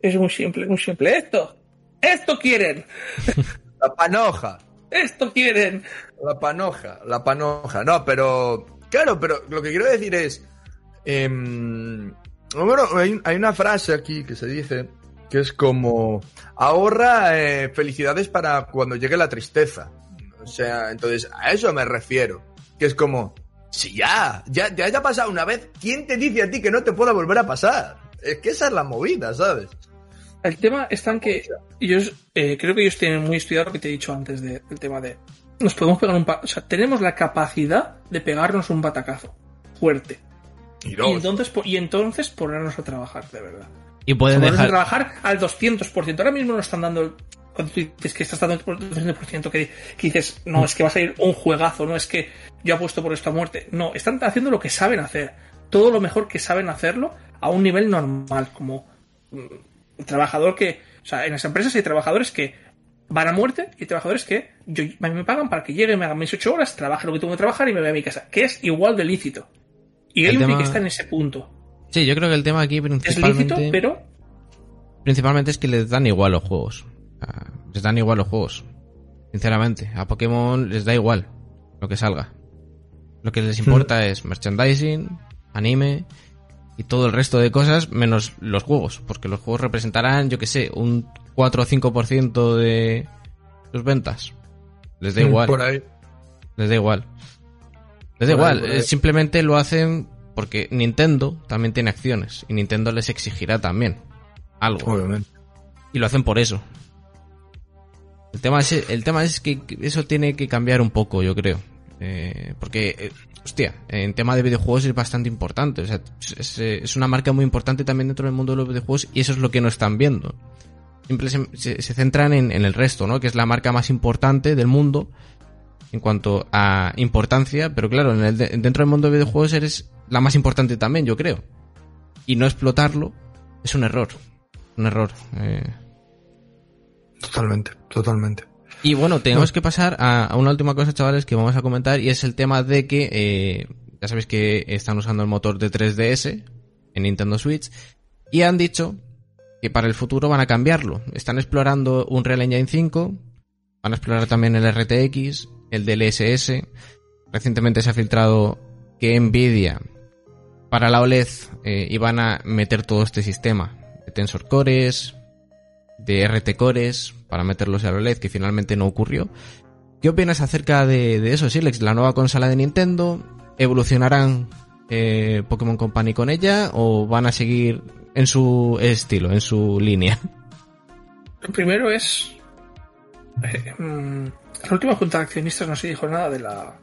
Es un simple, un simple. Esto, esto quieren, la panoja. esto quieren. La panoja, la panoja. No, pero. Claro, pero lo que quiero decir es. em, bueno, hay, hay una frase aquí que se dice que es como. Ahorra eh, felicidades para cuando llegue la tristeza. O sea, entonces a eso me refiero. Que es como. Si ya, ya, ya haya pasado una vez, ¿quién te dice a ti que no te pueda volver a pasar? Es que esa es la movida, ¿sabes? El tema está en que ellos, eh, creo que ellos tienen muy estudiado lo que te he dicho antes de- del tema de. Nos podemos pegar un O sea, tenemos la capacidad de pegarnos un batacazo fuerte. Y entonces, y entonces ponernos a trabajar, de verdad. y pueden Ponernos a dejar. trabajar al 200%. Ahora mismo no están dando. Cuando tú dices que estás dando el 200%, que, que dices, no, es que va a salir un juegazo, no es que yo apuesto por esto a muerte. No, están haciendo lo que saben hacer. Todo lo mejor que saben hacerlo a un nivel normal, como mm, el trabajador que. O sea, en las empresas hay trabajadores que van a muerte y trabajadores que yo, a mí me pagan para que llegue, me hagan mis 8 horas, trabaje lo que tengo que trabajar y me vaya a mi casa. Que es igual de lícito. Y El tema- está en ese punto. Sí, yo creo que el tema aquí Es lícito, principalmente. pero Principalmente es que les dan igual los juegos. Les dan igual los juegos. Sinceramente, a Pokémon les da igual lo que salga. Lo que les importa es merchandising, anime y todo el resto de cosas menos los juegos, porque los juegos representarán, yo que sé, un 4 o 5% de sus ventas. Les da igual. Por ahí. Les da igual. Les da Por igual. ahí. eh, Simplemente lo hacen porque Nintendo también tiene acciones y Nintendo les exigirá también algo. Obviamente. Y lo hacen por eso. El tema es, el tema es que eso tiene que cambiar un poco, yo creo. Eh, porque, eh, hostia, en tema de videojuegos es bastante importante. O sea, es, una marca muy importante también dentro del mundo de los videojuegos y eso es lo que no están viendo. Siempre se, centran en, en el resto, ¿no? Que es la marca más importante del mundo en cuanto a importancia. Pero claro, en el de- dentro del mundo de videojuegos eres la más importante también, yo creo. Y no explotarlo es un error. Un error. Eh, Totalmente, totalmente. y bueno, tenemos que pasar a, a una última cosa, chavales, que vamos a comentar, y es el tema de que, eh, ya sabéis que están usando el motor de 3DS en Nintendo Switch, y han dicho que para el futuro van a cambiarlo. Están explorando un Real Engine 5, van a explorar también el RTX, el DLSS. Recientemente se ha filtrado que Nvidia para la OLED eh, iban a meter todo este sistema de Tensor Cores, de RT Cores para meterlos a la OLED, que finalmente no ocurrió. ¿Qué opinas acerca de, de eso, Silex? La nueva consola de Nintendo, ¿evolucionarán eh, Pokémon Company con ella o van a seguir en su estilo, en su línea? Lo primero es. eh, mm, la última junta de accionistas no se dijo nada de la.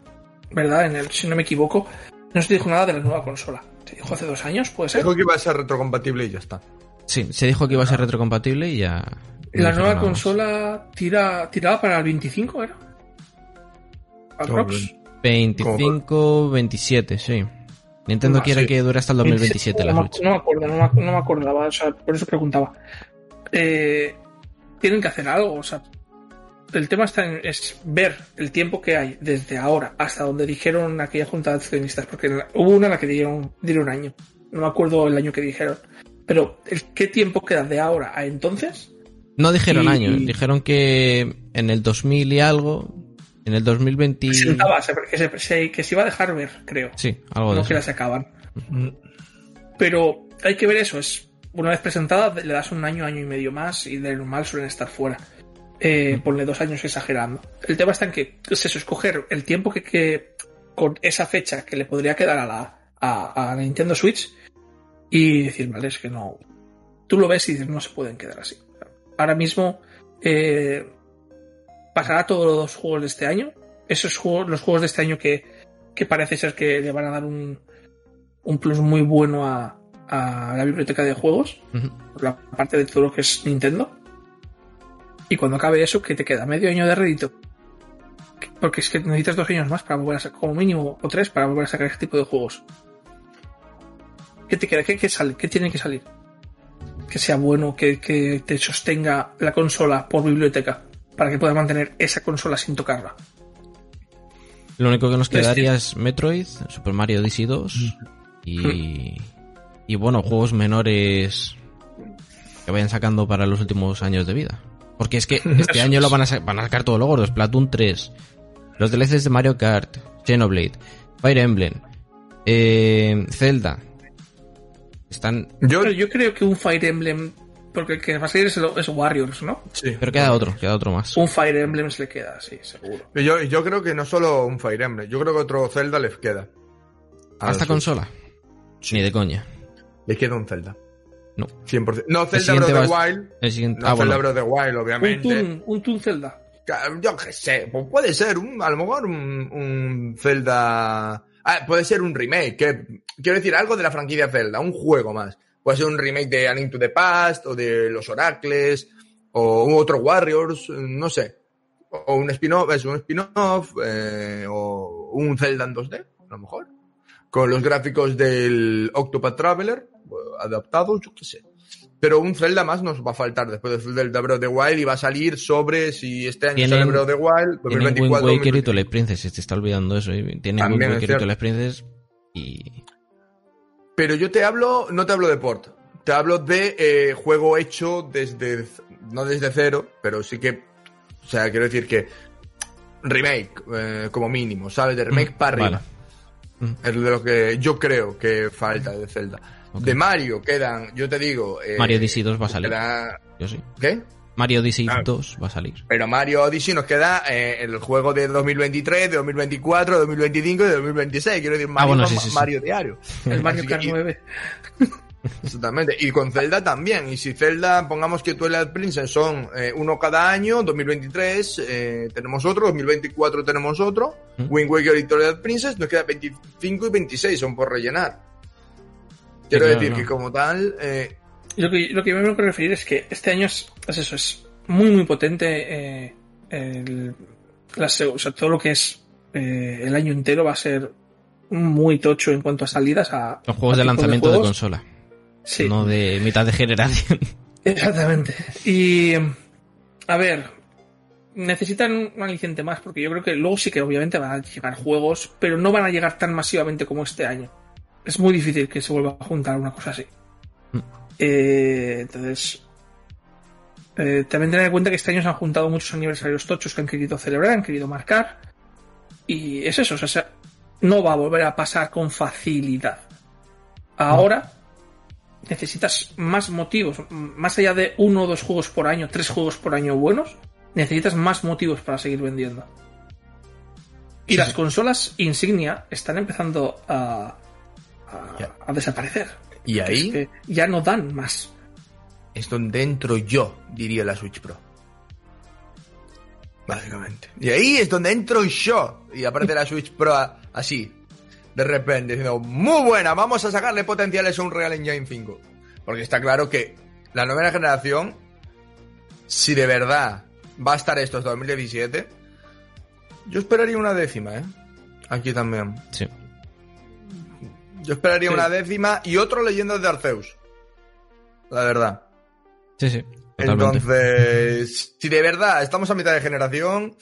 ¿Verdad? En el, si no me equivoco, no se dijo nada de la nueva consola. Se dijo hace dos años, puede ser. Dijo que iba a ser retrocompatible y ya está. Sí, se dijo que iba a ser retrocompatible y ya. La nueva consola tira, tiraba para el 25, ¿era? Aprox. Hombre. 25, 27, sí. Nintendo Ah, quiere sí. que dure hasta el 2027 la no, me- Switch. no me acuerdo, no me, no me acordaba, o sea, por eso preguntaba. Eh, tienen que hacer algo, o sea, el tema está en es ver el tiempo que hay desde ahora hasta donde dijeron aquella junta de accionistas, porque hubo una en la que dieron, dieron un año, no me acuerdo el año que dijeron, pero el, ¿qué tiempo queda de ahora a entonces? No dijeron Y- años, y- dijeron que en el 2000 y algo, en el 2020... Presentaba, se- que se, se- que se iba a dejar ver, creo, Sí, algo de no que la sacaban. Pero hay que ver eso, es una vez presentada le das un año, año y medio más y de normal suelen estar fuera. Eh, ponle dos años exagerando. El tema está en que es eso, escoger el tiempo que, que con esa fecha que le podría quedar a la, a, a la Nintendo Switch y decir, vale, es que no. Tú lo ves y dices, no se pueden quedar así. Ahora mismo eh, pasará todos los juegos de este año. Esos juegos, los juegos de este año que, que parece ser que le van a dar un, un plus muy bueno a, a la biblioteca de juegos, por la parte de todo lo que es Nintendo. Y cuando acabe eso, que te queda medio año de rédito. Porque es que necesitas dos años más para volver a sacar, como mínimo, o tres, para volver a sacar este tipo de juegos. ¿Qué te queda? ¿Qué, qué sale? ¿Qué tiene que salir? Que sea bueno, que, que te sostenga la consola por biblioteca, para que puedas mantener esa consola sin tocarla. Lo único que nos quedaría es Metroid, Super Mario Odyssey 2 y, y bueno, juegos menores que vayan sacando para los últimos años de vida. Porque es que este año lo van a, sa- van a sacar todo lo gordo, Splatoon 3, los DLCs de Mario Kart, Xenoblade, Fire Emblem, eh, Zelda. Están... Yo, Pero yo creo que un Fire Emblem, porque el que va a salir es, el- es Warriors, ¿no? sí. Pero queda otro, queda otro más. Un Fire Emblem se le queda, sí, seguro. Yo, yo creo que no solo un Fire Emblem, yo creo que otro Zelda les queda. ¿A A esta su- consola? Ni de coña. Le queda un Zelda. No. 100%. No, Zelda Breath of the Wild. El siguiente... No, ah, Zelda bueno. Breath of the Wild, Un obviamente. Toon, un Toon Zelda. Yo qué sé, pues puede ser, un, a lo mejor un, un Zelda... Ah, puede ser un remake, quiero decir, algo de la franquicia Zelda, un juego más. Puede ser un remake de A Link to the Past, o de Los Oracles, o otro Warriors, no sé. O un spin-off, es un spin-off, eh, o un Zelda en 2D, a lo mejor. Con los gráficos del Octopath Traveler, eh, adaptados, yo qué sé. Pero un Zelda más nos va a faltar después del Zelda Breath of the Wild y va a salir sobre si este año sale Breath of the Wild, Tienen Wind 2024. Waker y 2025. Twilight Princess, se te está olvidando eso. ¿eh? Tienen Wind Waker y. Twilight Princess y... Pero yo te hablo, no te hablo de port, te hablo de eh, juego hecho desde, no desde cero, pero sí que, o sea, quiero decir que remake, eh, como mínimo, ¿sabes? De remake Mm, para arriba. vale. Mm. Es de lo que yo creo que falta de Zelda. Ok. De Mario quedan, yo te digo. eh, Mario Odyssey 2 va a salir. queda- Yo sí. ¿Qué? Mario Odyssey Ah. 2 va a salir. Pero Mario Odyssey nos queda eh, el juego de 2023, de 2024, de 2025 y de 2026. Quiero decir, Mario, Ah, bueno, sí, sí, sí. Mario diario. El Mario Kart que- y- 9. Exactamente. Y con Zelda también. Y si Zelda, pongamos que Twilight Princess son eh, uno cada año, 2023 eh, tenemos otro, 2024 tenemos otro, ¿Mm? Wind Waker y Twilight Princess, nos queda 25 y 26, son por rellenar. Quiero claro, decir no. que como tal, eh, Lo que, lo que me a referir es que este año es, es eso, es muy muy potente. eh, el- la se- o sea, todo lo que es eh, el año entero va a ser muy tocho en cuanto a salidas a Los juegos a de lanzamiento de, consola, Sí, no de mitad de generación. exactamente. Y a ver, necesitan un aliciente más porque yo creo que luego sí que obviamente van a llegar juegos, pero no van a llegar tan masivamente como este año. Es muy difícil que se vuelva a juntar una cosa así. Mm. Eh, entonces, eh, también tener en cuenta que este año se han juntado muchos aniversarios tochos que han querido celebrar, han querido marcar. Y es eso, o sea, se- no va a volver a pasar con facilidad. Ahora necesitas más motivos, más allá de uno o dos juegos por año, tres juegos por año buenos, necesitas más motivos para seguir vendiendo. Y Sí, las sí. consolas insignia están empezando a, a, desaparecer. y ahí Es que ya no dan más. es donde entro yo, diría la Switch Pro. Básicamente. Y ahí es donde entro yo. Y aparece la Switch Pro así. De repente, diciendo, muy buena, vamos a sacarle potenciales a un Real Engine 5. Porque está claro que la novena generación, si de verdad va a estar esto hasta 2017, yo esperaría una décima, ¿eh? Aquí también. Sí. Yo esperaría Sí. una décima y otro Leyendas de Arceus. La verdad. Sí, sí. Totalmente. Entonces, si de verdad estamos a mitad de generación,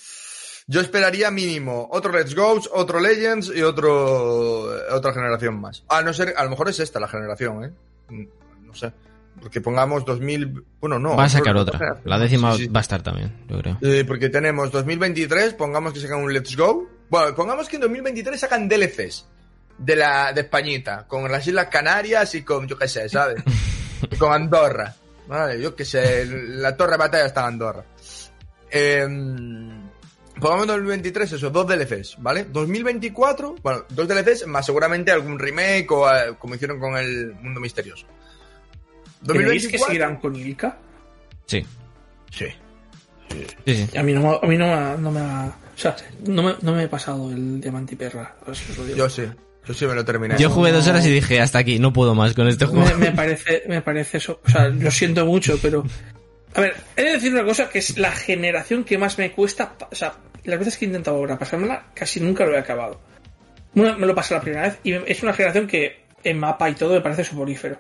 yo esperaría mínimo otro Let's Go, otro Legends y otro otra generación más. A no ser, a lo mejor es esta la generación, ¿eh? No sé. Porque pongamos 2000, bueno, no. va a sacar otra. La décima Sí, sí. va a estar también, yo creo. Eh, porque tenemos 2023, pongamos que sacan un Let's Go. Bueno, pongamos que en 2023 sacan DLCs de la de Españita, con las Islas Canarias y con, yo qué sé, ¿sabes? y con Andorra. Vale, yo qué sé, la torre de batalla está en Andorra. Eh, pongamos en 2023 eso, dos DLCs, ¿vale? 2024, bueno, dos DLCs más seguramente algún remake o eh, como hicieron con el Mundo Misterioso. ¿Creéis que 2024. seguirán con Ilka? Sí. Sí. Sí, sí. A mí no, me- a mí no, me, ha- no me ha... O sea, no me, no me he pasado el diamante y digo. Yo sí, yo sí me lo terminé. Yo jugué dos horas y dije, hasta aquí, no puedo más con este juego. me, me parece, me parece eso. O sea, lo siento mucho, pero. A ver, he de decir una cosa que es la generación que más me cuesta. O sea, las veces que he intentado ahora pasármela, casi nunca lo he acabado. Me lo pasé la primera vez y es una generación que en mapa y todo me parece soporífero.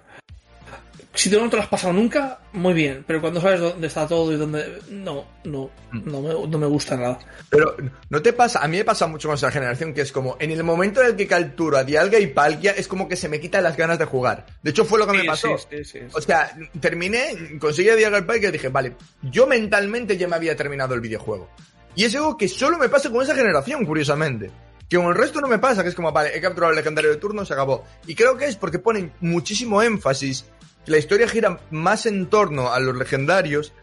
Si tú no te lo has pasado nunca, muy bien, pero cuando sabes dónde está todo y dónde. No, no, no me, no me gusta nada. Pero no te pasa, a mí me pasa mucho con esa generación que es como en el momento en el que capturo a Dialga y Palkia es como que se me quitan las ganas de jugar. De hecho fue lo que me pasó. sí, sí, sí, sí. O sea, terminé, conseguí a Dialga y Palkia y dije, vale, yo mentalmente ya me había terminado el videojuego. Y es algo que solo me pasa con esa generación, curiosamente. Que con el resto no me pasa, que es como, vale, he capturado el legendario de turno, se acabó. Y creo que es porque ponen muchísimo énfasis, la historia gira más en torno a los legendarios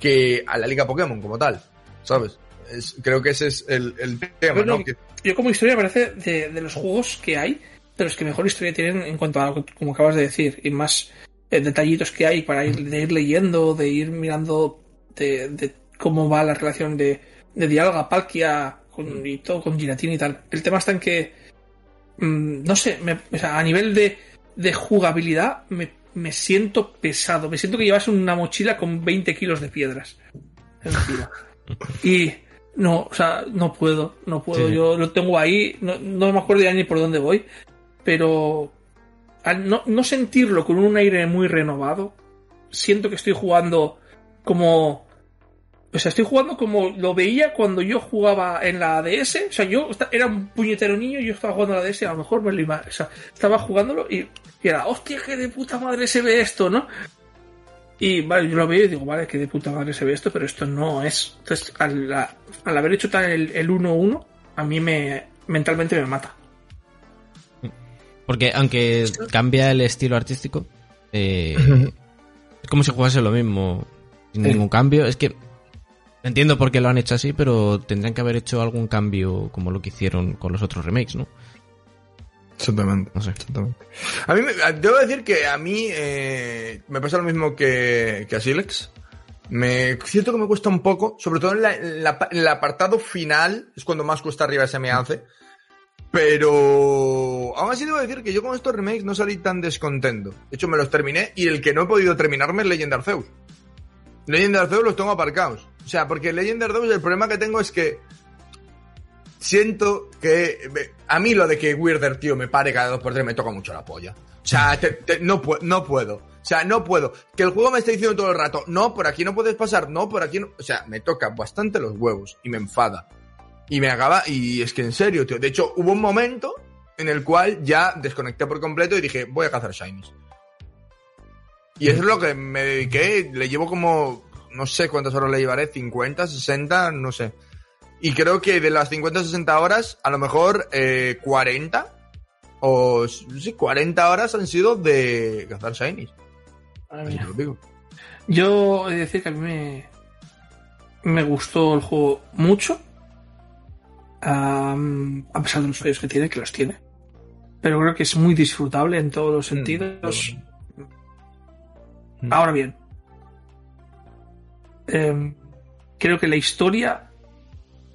que a la liga Pokémon como tal, ¿sabes? Es- creo que ese es el, el tema, Bueno, ¿no? Que- Yo como historia parece de, de los juegos que hay, de los que mejor historia tienen en cuanto a, como acabas de decir, y más eh, detallitos que hay para ir, de ir leyendo, de ir mirando de, de cómo va la relación de, de Dialga, Palkia con, y todo con Giratina y tal. El tema está en que, mm, no sé, me- o sea, a nivel de, de jugabilidad me, me siento pesado, me siento que llevas una mochila con 20 kilos de piedras encima. Y no, o sea, no puedo, no puedo. Sí. Yo lo tengo ahí, no, no me acuerdo ya ni por dónde voy, pero al no, no sentirlo con un aire muy renovado, siento que estoy jugando como... O sea, estoy jugando como lo veía cuando yo jugaba en la DS. O sea, yo era un puñetero niño y yo estaba jugando a la DS y a lo mejor me lo O sea, estaba jugándolo y, y era, hostia, que de puta madre se ve esto, ¿no? Y vale, yo lo veo y digo, vale, que de puta madre se ve esto, pero esto no es. Entonces, al, al haber hecho tal el, el 1-1, a mí me mentalmente me mata. Porque aunque cambia el estilo artístico, eh, es como si jugase lo mismo, sin ningún cambio. Es que entiendo por qué lo han hecho así, pero tendrían que haber hecho algún cambio como lo que hicieron con los otros remakes, ¿no? Exactamente. No sé. Exactamente. A mí, debo decir que a mí eh, me pasa lo mismo que, que a Silex. Me siento que me cuesta un poco, sobre todo en, la- en la pa- en el apartado final, es cuando más cuesta arriba se me hace. Pero aún así debo decir que yo con estos remakes no salí tan descontento. De hecho, me los terminé y el que no he podido terminarme es Legend Arceus. Legend Arceus los tengo aparcados. O sea, porque Legend Arceus el problema que tengo es que siento que a mí lo de que Weirder, tío, me pare cada dos por tres me toca mucho la polla. O sea, no, pu- no puedo. O sea, no puedo. Que el juego me está diciendo todo el rato, no, por aquí no puedes pasar, no, por aquí no. O sea, me toca bastante los huevos y me enfada. Y me acaba, y es que en serio, tío. De hecho, hubo un momento en el cual ya desconecté por completo y dije, voy a cazar shinies. Y eso es lo que me dediqué. Le llevo como, no sé cuántas horas le llevaré, 50, 60, no sé. Y creo que de las 50 60 horas, a lo mejor eh, 40 o sí, 40 horas han sido de cazar shinies. Madre Así te lo digo. Yo he de decir que a mí me, me gustó el juego mucho. Am, a pesar de los fallos que tiene, que los tiene. Pero creo que es muy disfrutable en todos los sentidos. Mm. Ahora bien, em, creo que la historia,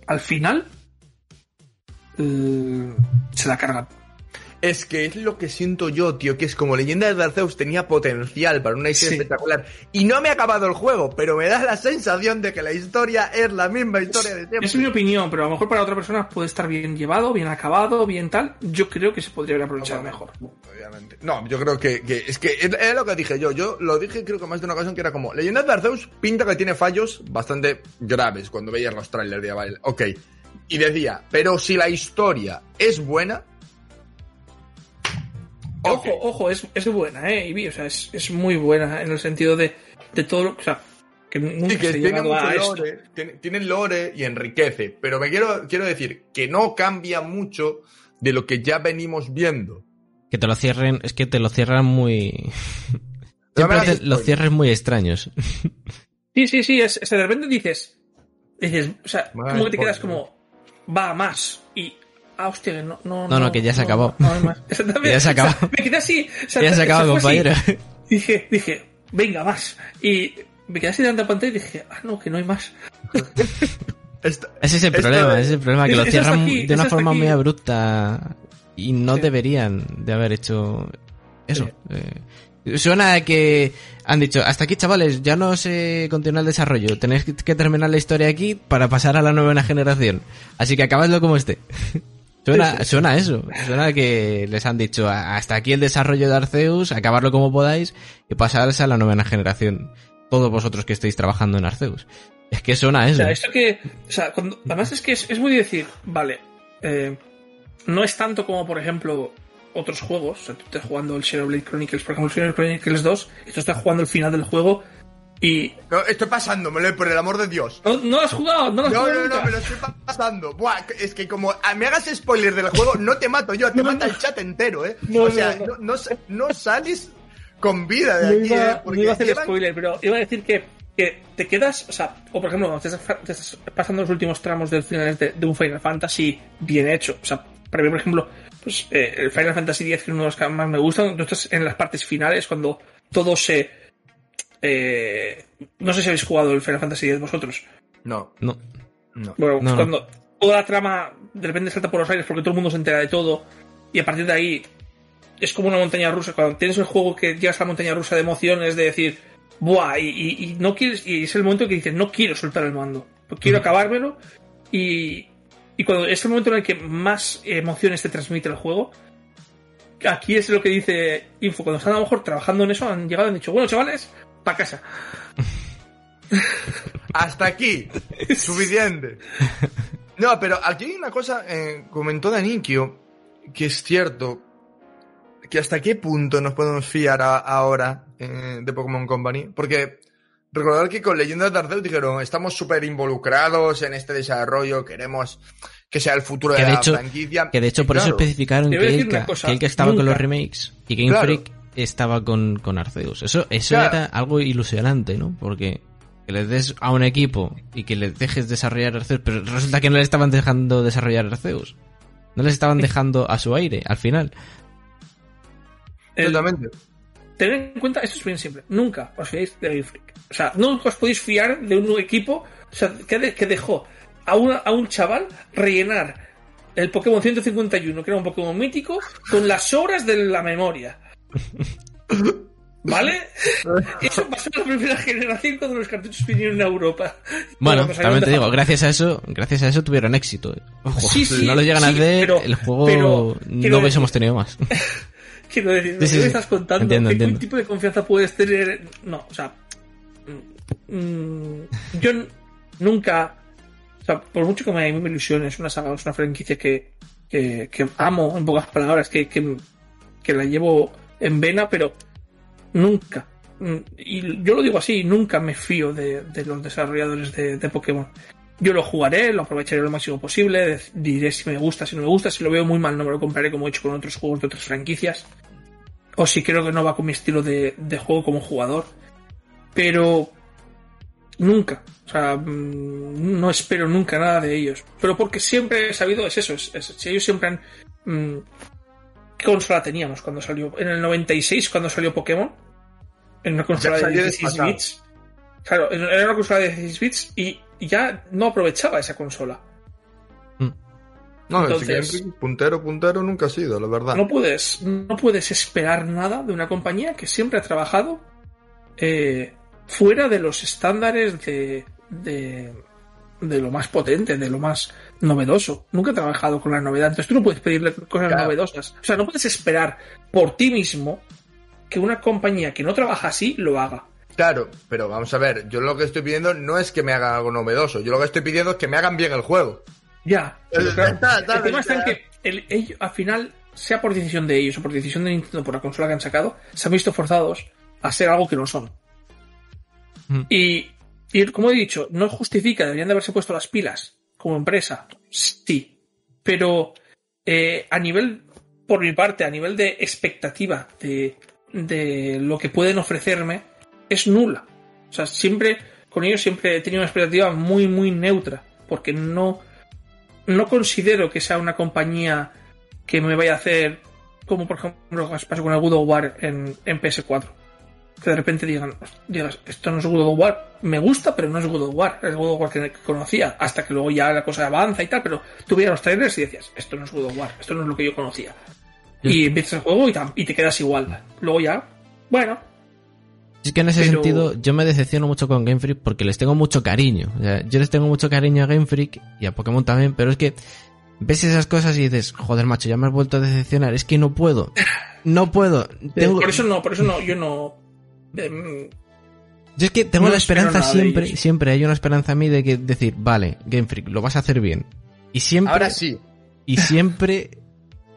al final, eh, se la cargan. Es que es lo que siento yo, tío, que es como Leyenda de Arceus tenía potencial para una historia Sí. espectacular. Y no me ha acabado el juego, pero me da la sensación de que la historia es la misma historia de siempre. Es mi opinión, pero a lo mejor para otra persona puede estar bien llevado, bien acabado, bien tal. Yo creo que se podría haber aprovechado mejor. Obviamente. No, yo creo que, que- es que es, es lo que dije yo. Yo lo dije creo que más de una ocasión que era como Leyenda de Arceus pinta que tiene fallos bastante graves cuando veías los trailers de vale, ok. Y decía, pero si la historia es buena. Ojo, ojo, es, es buena, eh, Ivy, o sea, es, es muy buena en el sentido de, de todo lo o sea, que nunca Sí, que se tiene mucho a esto. lore, tiene, tiene lore y enriquece. Pero me quiero, quiero decir que no cambia mucho de lo que ya venimos viendo. Que te lo cierren, es que te lo cierran muy... Siempre te- los cierres muy extraños. Sí, sí, sí, es, es de repente dices, dices, o sea, como que te quedas como, va a más, y, ah, hostia, que no, no, No, no, que ya se acabó. No, hay más. Exactamente. Ya se acabó. O sea, me quedé así, o sea, ya se así. compañero. Dije, dije, venga, más. Y me quedé así delante de la pantalla y dije, ah, no, que no hay más. Esto- Ese es el Esto problema, ese es el problema, que Es- lo cierran aquí, de una forma aquí. muy abrupta y no Sí. deberían de haber hecho eso. Eh, suena a que han dicho, hasta aquí chavales, ya no se continúa el desarrollo, tenéis que- que terminar la historia aquí para pasar a la nueva generación. Así que acabadlo como esté. Suena, suena eso, suena que les han dicho "A- hasta aquí el desarrollo de Arceus, acabarlo como podáis y pasarse a la nueva generación. Todos vosotros que estéis trabajando en Arceus. Es que suena O eso. sea, esto que. O sea, cuando- además es que es, es muy decir, vale, eh, no es tanto como, por ejemplo, otros juegos. O sea, tú estás jugando el Xenoblade Chronicles, por ejemplo, el Xenoblade Chronicles 2, y tú estás jugando el final del juego y. No, estoy pasándomelo, por el amor de Dios. No, no lo has jugado, no lo has No, jugado. no, no, nunca. me lo estoy pasando. Buah, es que como ah, me hagas spoiler del juego, no te mato yo, te No, mata no. el chat entero, ¿eh? No, o sea, no, no, no. no sa- no sales con vida de No aquí, iba, ¿eh? no Porque iba a hacer llevan- spoiler, pero iba a decir que, que te quedas, o sea, o por ejemplo, cuando te estás, te estás pasando los últimos tramos del final de, de un Final Fantasy bien hecho. O sea, para mí, por ejemplo, pues eh, el Final Fantasy X, que es uno de los que más me gustan, tú estás en las partes finales cuando todo se. Eh, no sé si habéis jugado el Final Fantasy X vosotros. No, No. no. Bueno, No, no. cuando toda la trama de repente salta por los aires porque todo el mundo se entera de todo y a partir de ahí es como una montaña rusa. Cuando tienes el juego que llegas a la montaña rusa de emociones, de decir, ¡buah! Y, y- y no quieres, y es el momento que dices, no quiero soltar el mando, quiero acabármelo. Y, y cuando es el momento en el que más emociones te transmite el juego, aquí es lo que dice Info. Cuando están a lo mejor trabajando en eso, han llegado y han dicho, bueno, chavales, para casa. Hasta aquí. Suficiente. No, pero aquí hay una cosa, eh, comentó Danikio, que es cierto, que hasta qué punto nos podemos fiar a- ahora eh, de Pokémon Company. Porque recordar que con Leyendas de Arceus dijeron, estamos súper involucrados en este desarrollo, queremos que sea el futuro Que de, de la hecho- franquicia. Que de hecho por eso especificaron que cosa, que estaba con los remakes y Game Claro. Freak estaba con, con Arceus. Eso, eso Claro. era algo ilusionante, ¿no? Porque que le des a un equipo y que le dejes desarrollar Arceus, pero resulta que no le estaban dejando desarrollar Arceus. No les estaban dejando a su aire, al final. Totalmente. Tened en cuenta, esto es bien siempre, nunca os fiéis de Game Freak. O sea, nunca os podéis fiar de un equipo o sea, que, de- que dejó a, una- a un chaval rellenar el Pokémon 151, que era un Pokémon mítico, con las horas de la memoria. ¿Vale? Eso pasó en la primera generación cuando los cartuchos vinieron a Europa. Bueno, salieron también te digo, gracias a eso, gracias a eso tuvieron éxito. Ojo, Sí, si sí, no lo llegan a sí, hacer, pero- el juego pero, no hubiésemos tenido más. Quiero decir, Sí, sí, ¿qué me estás contando? Entiendo, ¿Qué, entiendo. tipo de confianza puedes tener? No, o sea, mm, yo n- nunca, o sea, por mucho que me, me ilusione, es una saga, es una franquicia que, que, que amo, en pocas palabras, que, que, que la llevo en vena, pero nunca, mm, y yo lo digo así, nunca me fío de, los desarrolladores de, Pokémon. Yo lo jugaré, lo aprovecharé lo máximo posible, diré si me gusta, si no me gusta, si lo veo muy mal no me lo compraré como he hecho con otros juegos de otras franquicias, o si creo que no va con mi estilo de, juego como jugador, pero nunca, o sea, mm, no espero nunca nada de ellos, pero porque siempre he sabido, es eso, es, es- ellos siempre han... mm, ¿Qué consola teníamos cuando salió? En el 96, cuando salió Pokémon, en una consola de salió 16 desfasado. bits. Claro, era una consola de 16 bits y ya no aprovechaba esa consola. No, es Entonces- que puntero, puntero nunca ha sido, la verdad. No puedes, no puedes esperar nada de una compañía que siempre ha trabajado eh, fuera de los estándares de, de, de lo más potente, de lo más novedoso. Nunca ha trabajado con la novedad. Entonces tú no puedes pedirle cosas Claro. novedosas. O sea, no puedes esperar por ti mismo que una compañía que no trabaja así lo haga. Claro, pero vamos a ver, yo lo que estoy pidiendo no es que me hagan algo novedoso, yo lo que estoy pidiendo es que me hagan bien el juego. Ya. Pero Claro, está- está- el tema está en que el- al final, sea por decisión de ellos o por decisión de Nintendo por la consola que han sacado, se han visto forzados a ser algo que no son. Mm. Y, y como he dicho, no justifica, deberían de haberse puesto las pilas como empresa. Sí. Pero eh, a nivel, por mi parte, a nivel de expectativa de, de lo que pueden ofrecerme, es nula. O sea, siempre, con ellos siempre he tenido una expectativa muy, muy neutra. Porque no, no considero que sea una compañía que me vaya a hacer como por ejemplo lo que pasó con el God of War en, en PS4 que de repente digan digas esto no es God of War me gusta pero no es God of War es God of War que conocía hasta que luego ya la cosa avanza y tal pero tú veías los trailers y decías esto no es God of War esto no es lo que yo conocía y empiezas el juego y, te quedas igual luego ya bueno Es que en ese Pero- sentido yo me decepciono mucho con Game Freak porque les tengo mucho cariño. O sea, yo les tengo mucho cariño a Game Freak y a Pokémon también, pero es que ves esas cosas y dices, joder macho, ya me has vuelto a decepcionar, es que no puedo. No puedo. Tengo- por eso no por eso no yo no Yo es que tengo no la esperanza siempre, siempre hay una esperanza a mí de que decir, vale, Game Freak, lo vas a hacer bien. Y siempre, Ahora sí, y siempre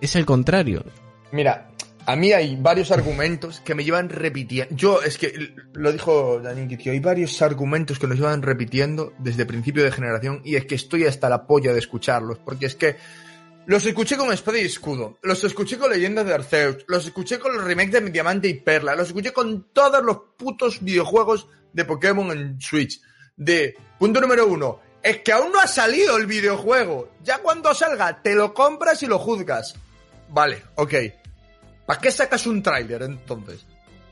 es el contrario. mira, a mí hay varios argumentos que me llevan repitiendo. Yo, es que lo dijo Daniel Kitio, hay varios argumentos que nos llevan repitiendo desde principio de generación y es que estoy hasta la polla de escucharlos, porque es que los escuché con Espada y Escudo, los escuché con Leyendas de Arceus, los escuché con los remakes de Diamante y Perla, los escuché con todos los putos videojuegos de Pokémon en Switch. De punto número uno, es que aún no ha salido el videojuego. Ya cuando salga, te lo compras y lo juzgas. Vale, ok. ¿Para qué sacas un tráiler entonces?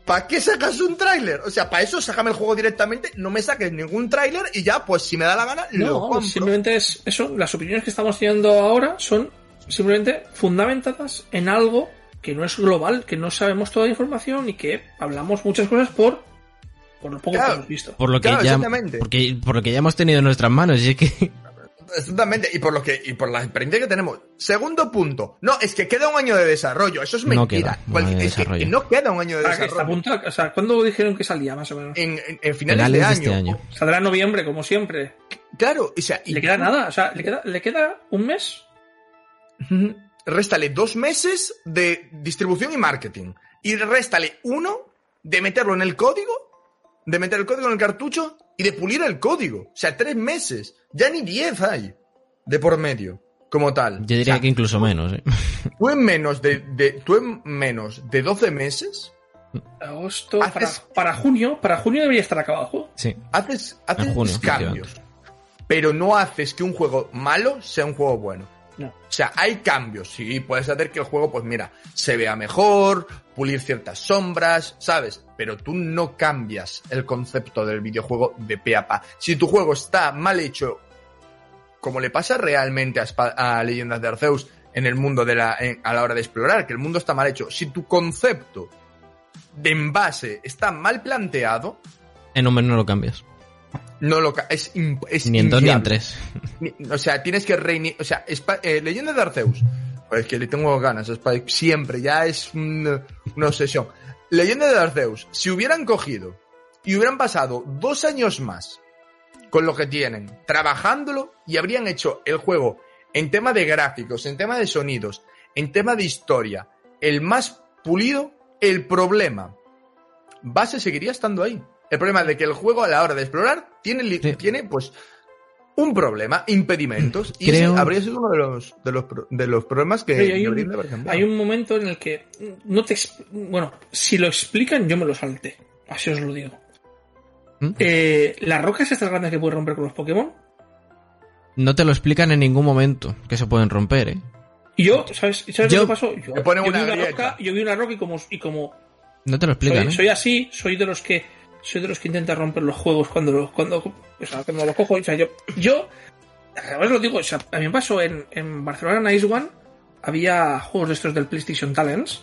¿Para qué sacas un tráiler? O sea, para eso sácame el juego directamente, no me saques ningún tráiler y ya, pues si me da la gana, lo compro. simplemente es eso. Las opiniones que estamos teniendo ahora son simplemente fundamentadas en algo que no es global, que no sabemos toda la información y que hablamos muchas cosas por, por lo poco Claro. que hemos visto. Por lo que Claro, ya, exactamente. porque, por lo que ya hemos tenido en nuestras manos, y es que Exactamente, y por lo que, y por la experiencia que tenemos. Segundo punto. No, es que queda un año de desarrollo. Eso es No mentira. queda es que- que no queda un año de desarrollo. apuntado- o sea, ¿cuándo dijeron que salía más o menos? En, en- en finales, finales de, de año. este año. Saldrá en noviembre, como siempre. Claro, o sea, y Le queda nada, o sea, le queda, le queda un mes. Réstale dos meses de distribución y marketing. Y réstale uno de meterlo en el código, de meter el código en el cartucho y de pulir el código. O sea, tres meses. Ya ni diez hay de por medio. como tal. Yo diría O sea, que incluso menos, ¿eh? Tú en menos de, de- tú en menos de 12 meses Agosto, para, Haces- para junio, para junio debería estar acabado el juego. Sí. haces, haces junio, cambios. Pero no haces que un juego malo sea un juego bueno. No. O sea, hay cambios, sí, puedes hacer que el juego, pues mira, se vea mejor, pulir ciertas sombras, ¿sabes? Pero tú no cambias el concepto del videojuego de pe a pa. Si tu juego está mal hecho, como le pasa realmente a, Leyendas de Arceus en el mundo de la, en- a la hora de explorar, que el mundo está mal hecho, si tu concepto de envase está mal planteado, En un menú no lo cambias. No lo es, Ni en dos ni en tres. O sea, tienes que reiniciar. O sea, eh, Leyenda de Arceus. Pues que le tengo ganas a Spike siempre, ya es un- una obsesión. Leyenda de Arceus, si hubieran cogido y hubieran pasado dos años más con lo que tienen, trabajándolo y habrían hecho el juego en tema de gráficos, en tema de sonidos, en tema de historia, el más pulido, el problema base seguiría estando ahí. El problema de que el juego a la hora de explorar tiene, Sí. tiene pues un problema, impedimentos, y Creo- ese habría sido uno de los, de los, de los problemas que Pero hay, un, haber hay un momento en el que no te... Bueno, si lo explican, yo me lo salté. Así os lo digo. ¿Mm? Eh, ¿Las rocas estas grandes que puedes romper con los Pokémon? No te lo explican en ningún momento que se pueden romper, ¿eh? Y yo, ¿sabes, ¿sabes Yo- lo que pasó? Yo, yo una vi roca, yo vi una roca y como, y como No te lo explican, soy, ¿eh? soy así, soy de los que soy de los que intenta romper los juegos cuando los cuando, o sea, cuando los cojo. O sea, yo, yo a ver, lo digo, o sea, a mí me pasó en, en Barcelona Nice One, había juegos de estos del PlayStation Talents.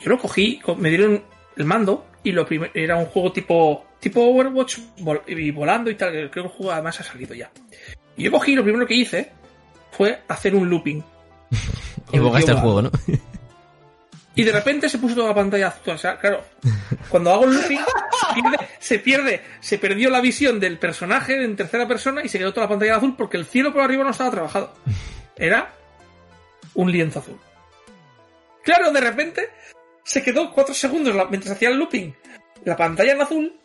Yo lo cogí, co- me dieron el mando y lo primer- era un juego tipo tipo Overwatch vol- y volando y tal. Creo que el juego además ha salido ya. Y yo cogí lo primero que hice fue hacer un looping. Bogaste el juego, ¿no? y de repente se puso toda la pantalla azul. O sea, claro, cuando hago el looping, pierde- se pierde, se perdió la visión del personaje en tercera persona y se quedó toda la pantalla azul porque el cielo por arriba no estaba trabajado. Era un lienzo azul. Claro, de repente se quedó cuatro segundos mientras hacía el looping la pantalla en azul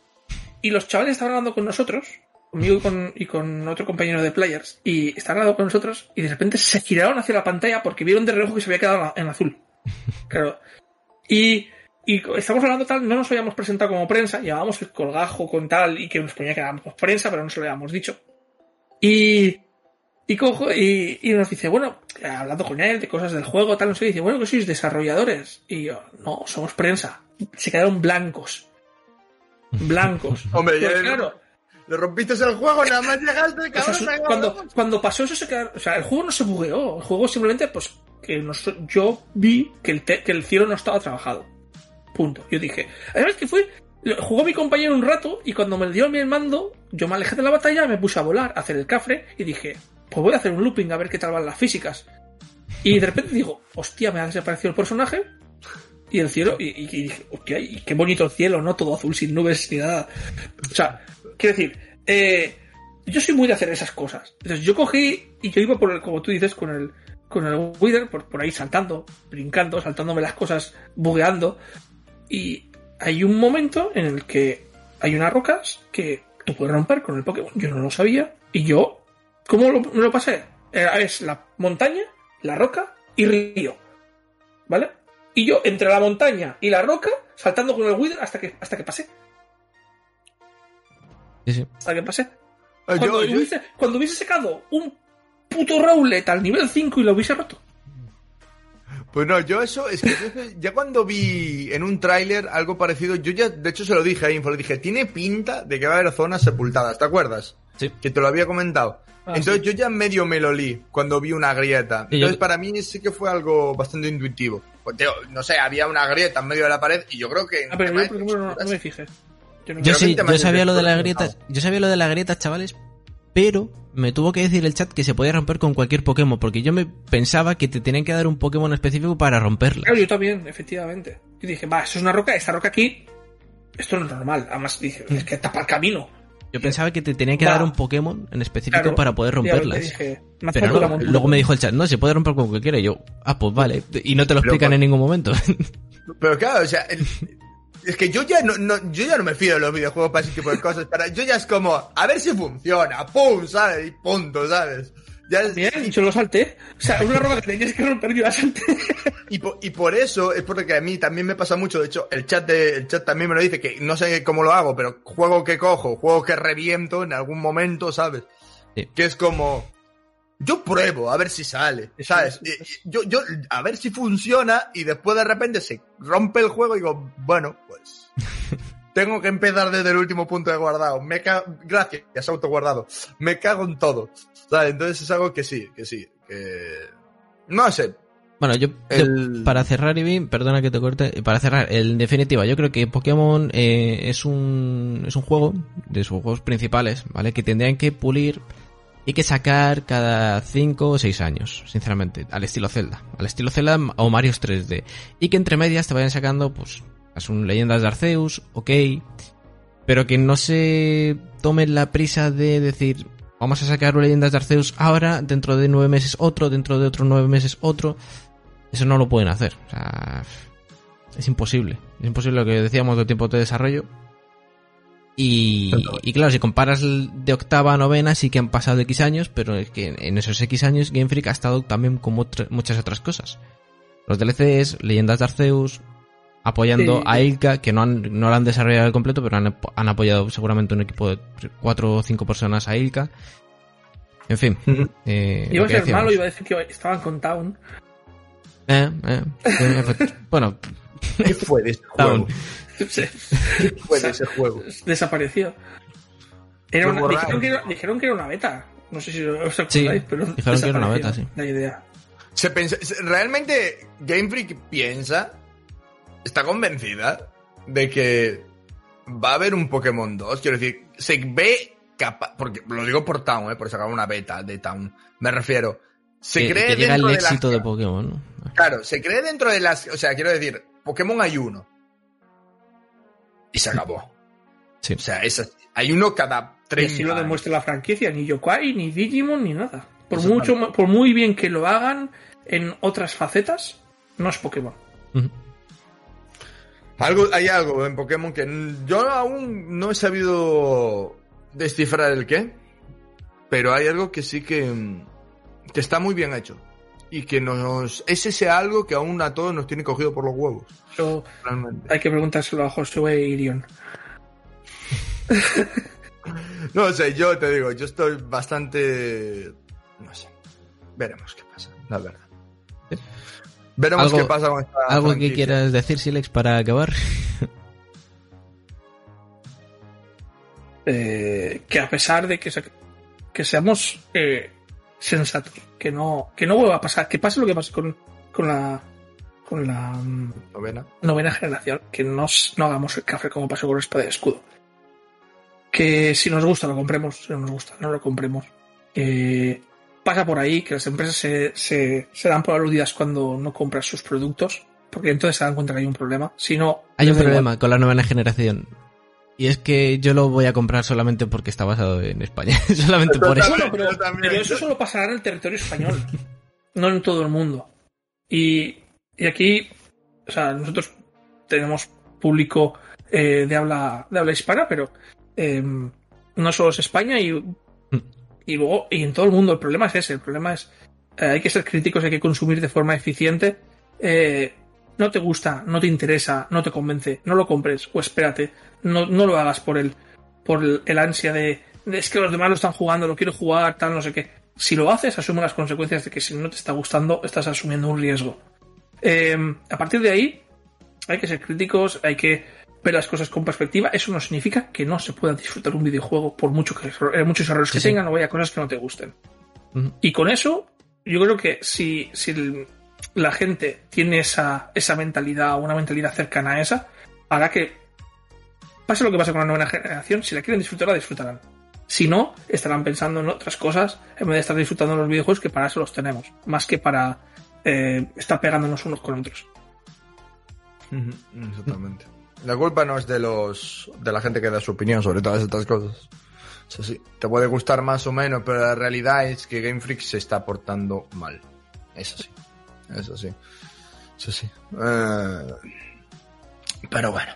y los chavales estaban hablando con nosotros, conmigo y con, y con otro compañero de players, y estaban hablando con nosotros y de repente se giraron hacia la pantalla porque vieron de reojo que se había quedado en azul. Claro. Y, y estamos hablando tal, no nos habíamos presentado como prensa, llevábamos el colgajo con tal y que nos ponía que éramos prensa, pero no se lo habíamos dicho. Y, y cojo y, y nos dice, bueno, hablando con él de cosas del juego, tal, no sé, dice, bueno, que sois desarrolladores. Y yo, no, somos prensa. Se quedaron blancos. Blancos. Hombre, ya- claro, Le rompiste el juego, nada más llegaste, cabrón. cuando, cuando pasó eso se quedaron, o sea, el juego no se bugueó, el juego simplemente, pues, que nos- yo vi que el, te- que el cielo no estaba trabajado. Punto. Yo dije, además que fue, jugó mi compañero un rato y cuando me dio el mando, yo me alejé de la batalla, me puse a volar, a hacer el cafre y dije, pues voy a hacer un looping a ver qué tal van las físicas. Y de repente digo, hostia, me ha desaparecido el personaje y el cielo, y dije, hostia, y qué bonito el cielo, ¿no? Todo azul, sin nubes ni nada. O sea, quiero decir, eh, yo soy muy de hacer esas cosas. Entonces yo cogí y yo iba por el, como tú dices, con el, con el Wither, por, por ahí saltando, brincando, saltándome las cosas, bugueando. Y hay un momento en el que hay unas rocas que tú puedes romper con el Pokémon. Yo no lo sabía. Y yo, ¿cómo lo, me lo pasé? Era- es la montaña, la roca y río. ¿Vale? Y yo entre la montaña y la roca, saltando con el Wither hasta que, hasta que pasé. Sí, sí. Hasta que pasé. Eh, Cuando, yo- yo- hubiese, cuando hubiese sacado un puto Rowlet al nivel 5 y lo hubiese roto. Pues no, yo eso, es que ya cuando vi en un tráiler algo parecido, yo ya, de hecho se lo dije a Info, le dije, tiene pinta de que va a haber zonas sepultadas, ¿te acuerdas? Sí. Que te lo había comentado. Ah, Entonces sí. yo ya medio me lo li cuando vi una grieta. Y yo- Entonces para mí sí que fue algo bastante intuitivo. Pues tío, no sé, había una grieta en medio de la pared y yo creo que... Ah, pero yo, por ejemplo, no, me fijé. Yo no Yo sí, yo sabía lo de las texturas, grietas, yo sabía lo de las grietas, chavales, pero me tuvo que decir el chat que se podía romper con cualquier Pokémon, porque yo me pensaba que te tenían que dar un Pokémon específico para romperla. Claro, yo también, efectivamente. Yo dije, va, eso es una roca, esta roca aquí, esto no es normal. Además dije, es que tapa el camino. Yo pensaba que te tenían que Va. dar un Pokémon en específico Claro, para poder romperlas. Dije, Pero no, luego me dijo el chat, no, se puede romper con cualquiera. Y yo, ah, pues vale. Y no te lo explican en ningún momento. Pero claro, o sea, es que yo ya no, no- yo ya no me fío de los videojuegos para ese tipo de cosas. Para, yo ya es como, a ver si funciona, pum, ¿sabes? Y punto, ¿sabes? Ya es- Bien, yo lo salté. O sea, una roca que tenías que romper, yo la salté. y, po- y por eso es porque a mí también me pasa mucho. De hecho, el chat, de, el chat también me lo dice, que no sé cómo lo hago, pero juego que cojo, juego que reviento en algún momento, ¿sabes? Sí. Que es como... Yo pruebo a ver si sale, ¿sabes? y Yo, yo, a ver si funciona y después de repente se rompe el juego y digo, bueno, pues... Tengo que empezar desde el último punto de guardado. Me cago... Gracias, autoguardado. Me cago en todo. ¿Sabes? Entonces es algo que sí, que sí. Que... No sé. Bueno, yo, para cerrar, Ibi, perdona que te corte, para cerrar, en definitiva, yo creo que Pokémon eh, es un es un juego de sus juegos principales, ¿vale? Que tendrían que pulir y que sacar cada 5 o 6 años, sinceramente, al estilo Zelda, al estilo Zelda o Mario 3D. Y que entre medias te vayan sacando, pues, es un Leyendas de Arceus, ok, pero que no se tomen la prisa de decir, vamos a sacar Leyendas de Arceus ahora, dentro de nueve meses otro, dentro de otros nueve meses otro. Eso no lo pueden hacer. O sea, es imposible. Es imposible lo que decíamos de tiempo de desarrollo. Y, y claro, si comparas de octava a novena, sí que han pasado X años, pero es que en esos X años Game Freak ha estado también con otra- muchas otras cosas. Los DLCs, Leyendas de Arceus, apoyando Sí. a Ilka, que no, han, no lo han desarrollado al completo, pero han, han apoyado seguramente un equipo de cuatro o cinco personas a Ilka. En fin. eh, Iba a ser decíamos. malo, iba a decir que estaban con Town. Eh, eh, eh, bueno, ¿Qué fue de juego? ¿Qué fue de ese juego? Desapareció. Era una- dijeron, que era, dijeron que era una beta. No sé si os acordáis, Sí, pero dijeron que era una desapareció beta, sí. La idea. Se realmente Game Freak piensa, está convencida de que va a haber un Pokémon 2. Quiero decir, se ve capaz, porque lo digo por Town, eh, por sacar una beta de Town. Me refiero. Se que, cree que llega el dentro de las- éxito de Pokémon. ¿no? Claro, se cree dentro de las. O sea, quiero decir, Pokémon hay uno. Y se acabó. Sí. O sea, es hay uno cada Y tres así lo demuestra la franquicia, ni Yokai, ni Digimon, ni nada. Por mucho, por muy bien que lo hagan en otras facetas, no es Pokémon. Algo, hay algo en Pokémon que yo aún no he sabido descifrar el qué, pero hay algo que sí que, que está muy bien hecho. Y que nos. Es ese algo que aún a todos nos tiene cogido por los huevos. Realmente. hay que preguntárselo a Josué e Irion. No sé, yo te digo, yo estoy bastante. No sé. Veremos qué pasa, la verdad. Veremos Algo- qué pasa con esta. ¿Algo que franquicia. quieras decir, Silex, para acabar? Eh, que a pesar de que, se- que seamos eh, sensatos, que no, que no vuelva a pasar, que pase lo que pase con, con la con la mm, Novena. novena generación, que no, no hagamos el café como pasó con Espada y Escudo. Que si nos gusta lo compremos, si no nos gusta no lo compremos. Que pasa por ahí, que las empresas se, se, se dan por aludidas cuando no compras sus productos, porque entonces se dan cuenta que hay un problema. Si no, Hay un igual. problema con la novena generación. Y es que yo lo voy a comprar solamente porque está basado en España. solamente por eso. Bueno, pero, eso solo pasará en el territorio español, no en todo el mundo. Y, y aquí, o sea, nosotros tenemos público eh, de habla de habla hispana, pero eh, no solo es España y, y luego y en todo el mundo. El problema es ese. El problema es eh, hay que ser críticos, hay que consumir de forma eficiente. Eh, no te gusta, no te interesa, no te convence, no lo compres o espérate. No, no lo hagas por el, por el, el ansia de, de, es que los demás lo están jugando, lo quiero jugar, tal, no sé qué. Si lo haces, asume las consecuencias de que si no te está gustando, estás asumiendo un riesgo. Eh, a partir de ahí, hay que ser críticos, hay que ver las cosas con perspectiva. Eso no significa que no se pueda disfrutar un videojuego por mucho que, eh, muchos errores Sí, que sí. tengan o haya cosas que no te gusten. Y con eso, yo creo que si, si el- la gente tiene esa, esa mentalidad una mentalidad cercana a esa, hará que pase lo que pase con la nueva generación, si la quieren disfrutar, la disfrutarán. Si no, estarán pensando en otras cosas en vez de estar disfrutando de los videojuegos que para eso los tenemos, más que para eh, estar pegándonos unos con otros. Exactamente. La culpa no es de los de la gente que da su opinión sobre todas estas cosas. Es así. Te puede gustar más o menos, pero la realidad es que Game Freak se está portando mal. Es así. Es así. Es así. Eh, Pero bueno.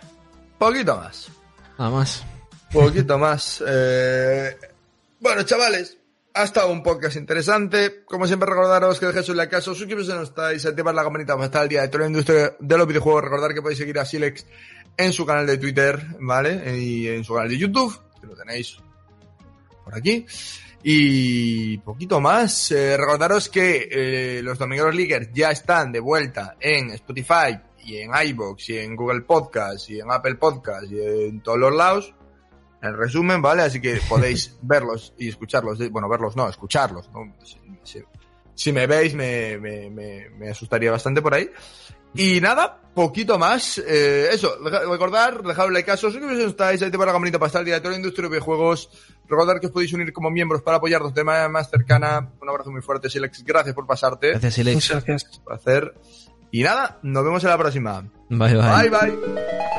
Poquito más. Nada más. Poquito más. Eh, Bueno, chavales. ha estado un podcast interesante. Como siempre, recordaros que dejéis un like caso, suscribiros si no estáis, activar la campanita para estar al día de toda la industria de los videojuegos. Recordar que podéis seguir a Silex en su canal de Twitter, ¿vale? Y en su canal de YouTube, que lo tenéis por aquí. Y poquito más. Eh, recordaros que eh, los Domingueros Leaguers ya están de vuelta en Spotify y en iBox y en Google Podcast y en Apple Podcast y en todos los lados. En resumen, ¿vale? Así que podéis verlos y escucharlos. bueno, verlos no, escucharlos. ¿no? Si, si- si me veis, me, me, me, me asustaría bastante por ahí. Y nada, poquito más. Eh, eso, recordar, dejar un like caso, suscribiros si no estáis, ahí te va la campanita para estar al día de industria de videojuegos. Recordar que os podéis unir como miembros para apoyarnos de manera más cercana. Un abrazo muy fuerte, Silex. Gracias por pasarte. Gracias, Silex. Muchas gracias. Un placer. Y nada, nos vemos en la próxima. Bye, bye. bye. bye.